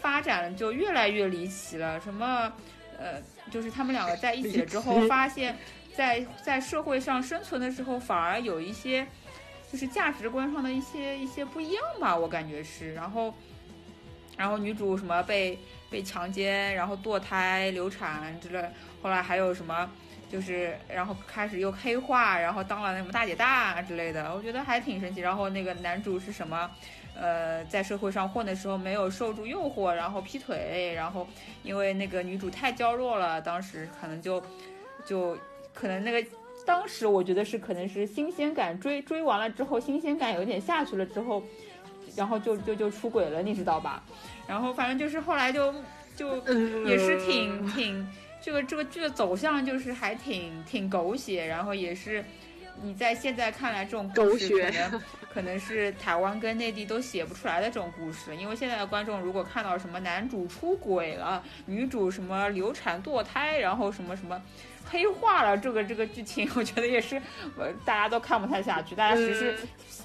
发展就越来越离奇了，什么呃，就是他们两个在一起了之后，发现，在在社会上生存的时候，反而有一些。就是价值观上的一些一些不一样吧，我感觉是。然后，然后女主什么被被强奸，然后堕胎、流产之类。后来还有什么，就是然后开始又黑化，然后当了那种大姐大之类的。我觉得还挺神奇。然后那个男主是什么？呃，在社会上混的时候没有受住诱惑，然后劈腿，然后因为那个女主太娇弱了，当时可能就就可能那个。当时我觉得是可能是新鲜感追追完了之后，新鲜感有点下去了之后，然后就就就出轨了，你知道吧？然后反正就是后来就就也是挺挺这个这个剧的走向就是还挺挺狗血，然后也是你在现在看来这种狗血可能可能是台湾跟内地都写不出来的这种故事，因为现在的观众如果看到什么男主出轨了，女主什么流产堕胎，然后什么什么。黑化了这个这个剧情，我觉得也是，呃，大家都看不太下去。大家只是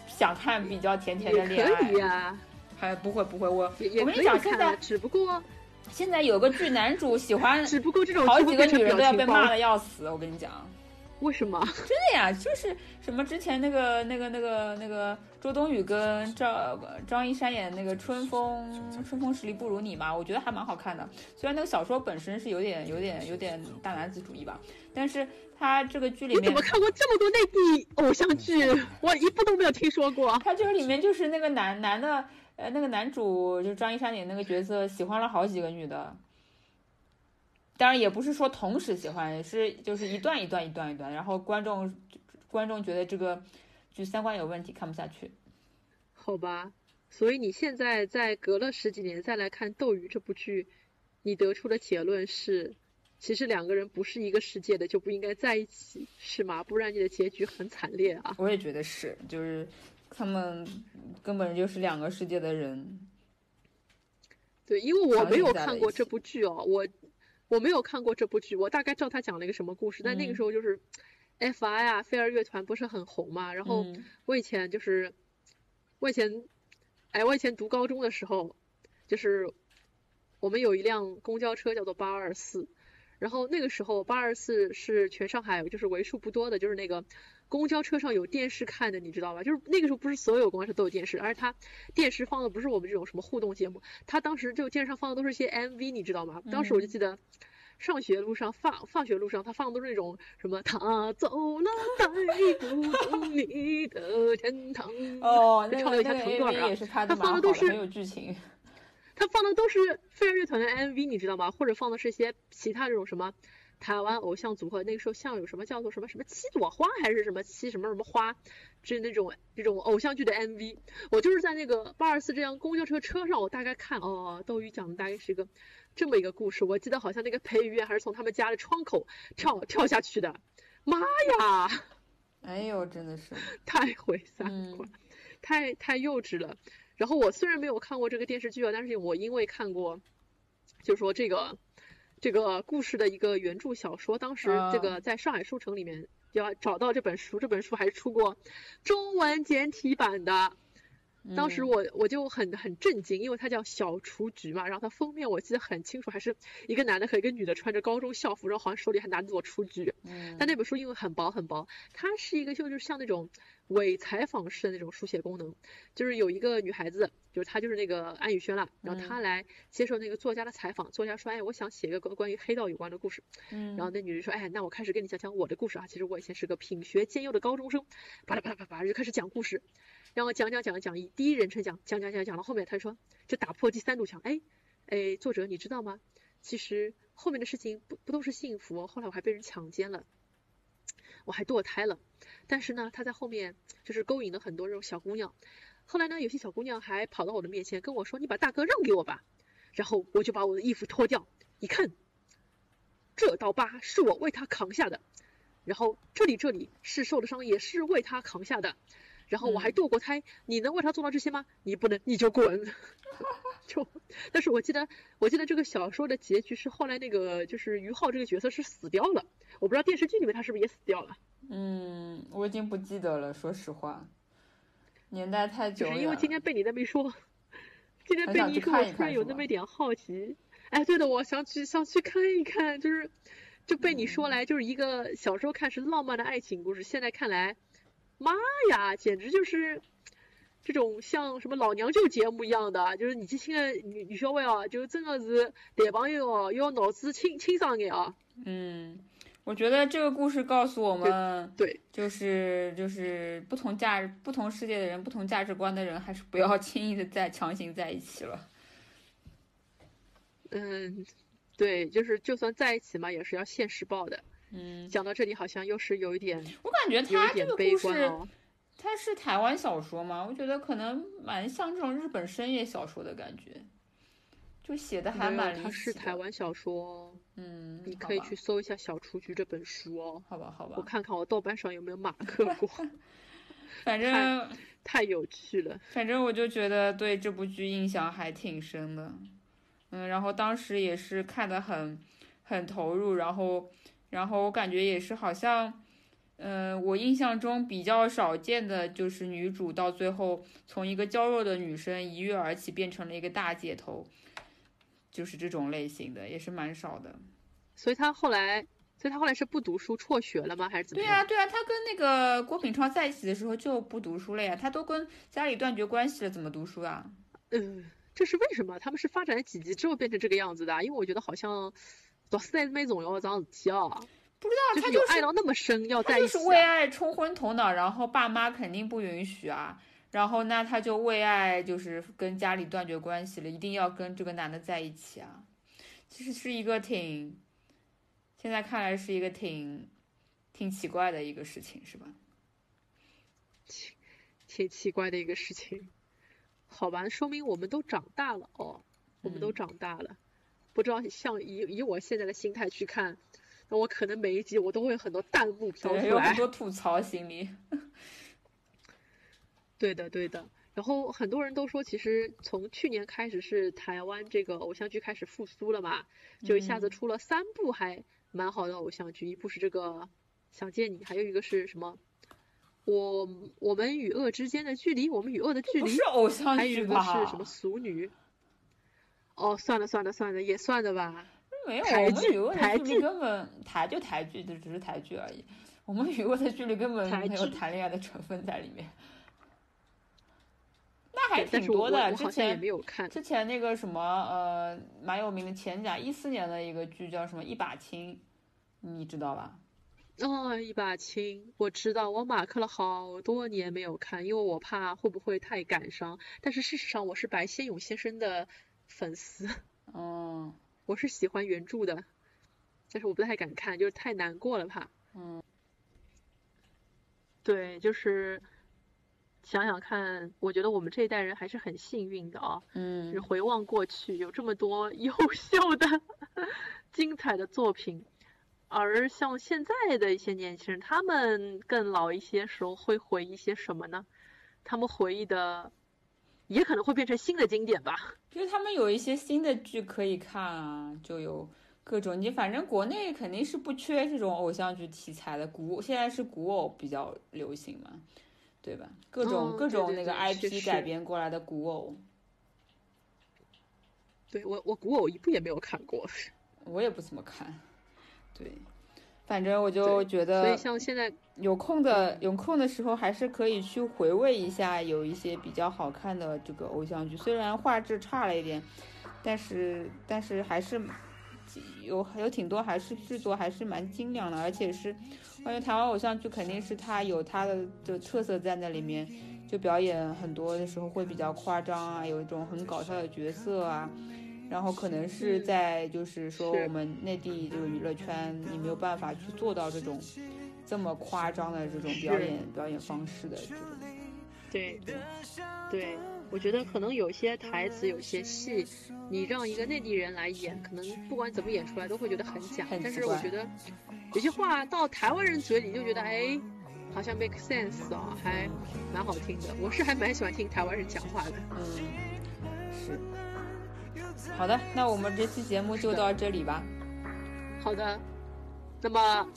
想看比较甜甜的恋爱。可以呀，还不会不会，我我跟你讲，现在只不过现在有个剧男主喜欢，只不过这种好几个女人都要被骂的要死。我跟你讲。为什么？真的呀，就是什么之前那个那个那个那个周冬雨跟张张一山演那个《春风春风十里不如你》嘛，我觉得还蛮好看的。虽然那个小说本身是有点有点有点大男子主义吧，但是他这个剧里面，你怎么看过这么多内地偶像剧？我一部都没有听说过。他这个里面就是那个男男的，呃，那个男主就张一山演那个角色，喜欢了好几个女的。当然也不是说同时喜欢，也是就是一段一段一段一段，然后观众观众觉得这个剧三观有问题，看不下去。好吧，所以你现在在隔了十几年再来看《斗鱼》这部剧，你得出的结论是，其实两个人不是一个世界的，就不应该在一起，是吗？不然你的结局很惨烈啊。我也觉得是，就是他们根本就是两个世界的人。对，因为我没有看过这部剧哦，我。我没有看过这部剧，我大概知道他讲了一个什么故事。但那个时候就是，F.I 啊，飞儿乐团不是很红嘛。然后我以前就是，我以前，哎，我以前读高中的时候，就是我们有一辆公交车叫做八二四，然后那个时候八二四是全上海就是为数不多的，就是那个。公交车上有电视看的，你知道吧？就是那个时候不是所有公交车都有电视，而且它电视放的不是我们这种什么互动节目，它当时就电视上放的都是一些 MV，你知道吗？当时我就记得上学路上放，放学路上他放的都是那种什么他走了带不走你的天堂。哦，那唱了一下成段啊他放的都是很有剧情。他放的都是飞儿乐团的 MV，你知道吗？或者放的是一些其他这种什么。台湾偶像组合那个时候像有什么叫做什么什么七朵花还是什么七什么什么花，就是那种这种偶像剧的 MV。我就是在那个八二四这辆公交车车上，我大概看哦，斗鱼讲的大概是一个这么一个故事。我记得好像那个裴宇还是从他们家的窗口跳跳下去的。妈呀！哎呦，真的是，太毁三嗯观，太太幼稚了。然后我虽然没有看过这个电视剧啊，但是我因为看过，就说这个这个故事的一个原著小说，当时这啊个在上海书城里面要找到这本书，这本书还出过中文简体版的。当时嗯。我我就很很震惊，因为它叫小雏菊嘛，然后它封面我记得很清楚，还是一个男的和一个女的穿着高中校服，然后好像手里还拿着朵雏菊。嗯。但那本书因为很薄很薄，它是一个就是像那种伪采访式的那种书写功能，就是有一个女孩子，就是她就是那个安以轩啦，然后嗯。她来接受那个作家的采访，作家说，哎，我想写一个关关于黑道有关的故事，嗯，然后那女人说，哎，那我开始跟你讲讲我的故事啊，其实我以前是个品学兼优的高中生，巴拉巴拉巴拉就开始讲故事，然后讲讲讲讲以第一人称讲讲讲讲讲到后面，他就说就打破第三堵墙，哎哎，作者你知道吗？其实后面的事情不不都是幸福，后来我还被人强奸了。我还堕胎了，但是呢，他在后面就是勾引了很多这种小姑娘。后来呢，有些小姑娘还跑到我的面前跟我说：“你把大哥让给我吧。”然后我就把我的衣服脱掉，一看，这道疤是我为他扛下的，然后这里这里是受的伤也是为他扛下的，然后我还嗯堕过胎，你能为他做到这些吗？你不能，你就滚。就，但是我记得，我记得这个小说的结局是后来那个就是于浩这个角色是死掉了，我不知道电视剧里面他是不是也死掉了。嗯，我已经不记得了，说实话，年代太久远只是因为今。天被你那么一说，今天被你一说，突然有那么一点好奇。哎，对的，我想去想去看一看，就是就被你说嗯来，就是一个小时候看是浪漫的爱情故事，现在看来，妈呀，简直就是这种像什么老娘舅节目一样的，就是年纪轻的女女小孩哦，就真的是大朋友哦，要脑子清清爽一点啊。嗯，我觉得这个故事告诉我们，对，就是就是不同价不同世界的人，不同价值观的人，还是不要轻易的再强行在一起了。嗯，对，就是就算在一起嘛，也是要现实报的。嗯，讲到这里，好像又是有一点我感觉他这个故事，观哦。它是台湾小说吗，我觉得可能蛮像这种日本深夜小说的感觉，就写的还蛮是台湾小说哦，嗯，你可以去搜一下《小雏菊》这本书哦。好吧，好吧，我看看我豆瓣上有没有马克 过，反正太有趣了。反正我就觉得对这部剧印象还挺深的，嗯，然后当时也是看得很很投入，然后然后我感觉也是好像，嗯、我印象中比较少见的就是女主到最后从一个娇弱的女生一跃而起变成了一个大姐头，就是这种类型的也是蛮少的。所以她后来，所以她后来是不读书辍学了吗？还是怎么样？对啊，对啊，她跟那个郭品超在一起的时候就不读书了呀，她都跟家里断绝关系了，怎么读书啊？嗯，这是为什么？他们是发展了几集之后变成这个样子的啊？因为我觉得好像不知道，就是有就是爱到那么深，要他在一起、就是为啊。爱冲昏头脑，然后爸妈肯定不允许啊，然后那他就为爱就是跟家里断绝关系了，一定要跟这个男的在一起啊。其实是一个挺，现在看来是一个挺挺奇怪的一个事情，是吧？挺奇怪的一个事情。好吧，说明我们都长大了哦，我们都嗯长大了。不知道像以以我现在的心态去看，那我可能每一集我都会很多弹幕飘对，出来有很。多吐槽心理。对的，对的。然后很多人都说，其实从去年开始是台湾这个偶像剧开始复苏了嘛，就一下子嗯出了三部还蛮好的偶像剧，一部是这个《想见你》，还有一个是什么？我我们与恶之间的距离，我们与恶的距离不是，偶像剧还有一个？是什么俗女？哦，算了算了算了，也算的吧。没有，台我们剧台的距离剧根本台就台剧，就只是台剧而已。我们与恶的剧里根本台没有谈恋爱的成分在里面。那还挺多的，之前也前没有看。之前那个什么呃，蛮有名的前甲一四年的一个剧叫什么《一把青》，你知道吧？哦，一把青，我知道，我马克了好多年没有看，因为我怕会不会太感伤。但是事实上，我是白先勇先生的粉丝，哦我是喜欢原著的，但是我不太敢看，就是太难过了怕。嗯，对，就是想想看，我觉得我们这一代人还是很幸运的啊。就是嗯，回望过去，有这么多优秀的、精彩的作品，而像现在的一些年轻人，他们更老一些时候会回忆一些什么呢？他们回忆的也可能会变成新的经典吧。就是他们有一些新的剧可以看啊，就有各种你反正国内肯定是不缺这种偶像剧题材的，古现在是古偶比较流行嘛，对吧？各种、嗯各种那个 IP 改编过来的古偶，对我，我古偶一部也没有看过，我也不怎么看。对，反正我就觉得所以得像现在，有空的有空的时候还是可以去回味一下，有一些比较好看的这个偶像剧，虽然画质差了一点，但是但是还是有有挺多还是制作还是蛮精良的，而且是关于台湾偶像剧肯定是它有它的的特色在那里面，就表演很多的时候会比较夸张啊，有一种很搞笑的角色啊。然后可能是嗯在就是说我们内地这个娱乐圈，你没有办法去做到这种这么夸张的这种表演表演方式的这种。对对对，我觉得可能有些台词、有些戏，你让一个内地人来演，可能不管怎么演出来都会觉得很假。但是我觉得有些话到台湾人嘴里就觉得，哎，好像 make sense 哦，还蛮好听的。我是还蛮喜欢听台湾人讲话的。嗯，是。好的，那我们这期节目就到这里吧。好的，那么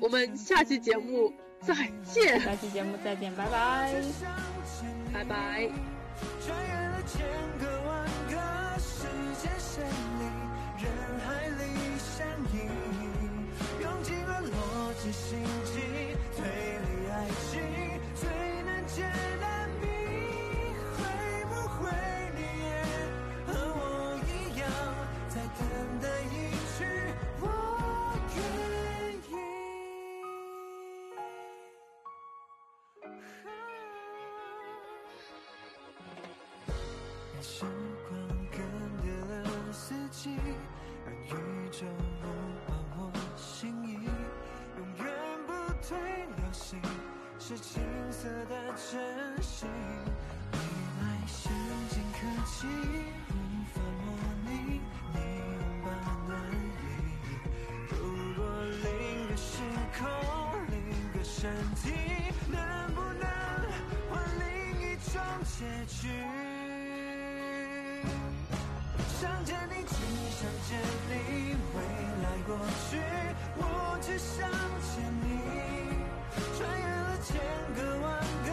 我们下期节目再见，下期节目再见，拜拜。拜拜。穿越了千个万个时间线里，人海里相依，用尽了逻辑、心机、推理、爱情，最难解的时光更迭了四季，而宇宙不换我心意，永远不退流行，是青涩的真心。未来先进科技无法模拟你拥抱暖意。如果另个时空，另个身体，能不能换另一种结局？想见你，只想见你，未来过去，我只想见你。穿越了千个万个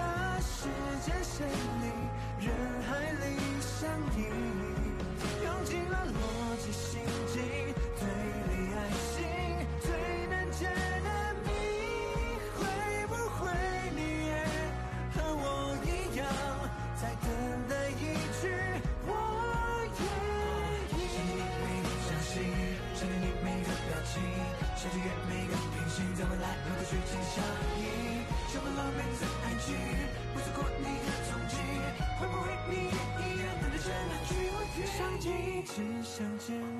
一直想见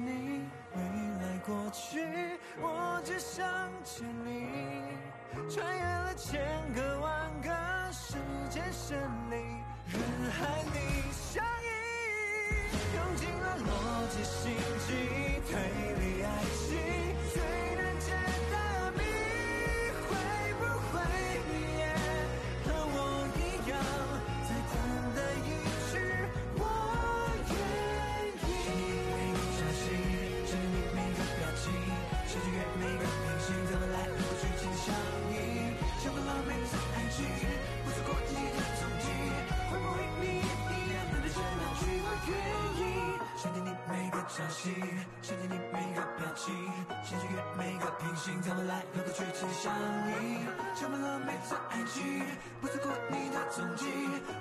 平行，在未来能够举起相依，想不到每次爱情，不错过你的踪迹，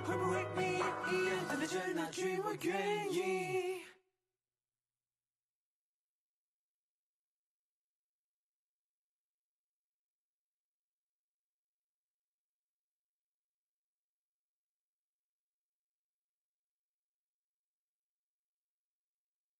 会不会你也一样？等待着那句我愿？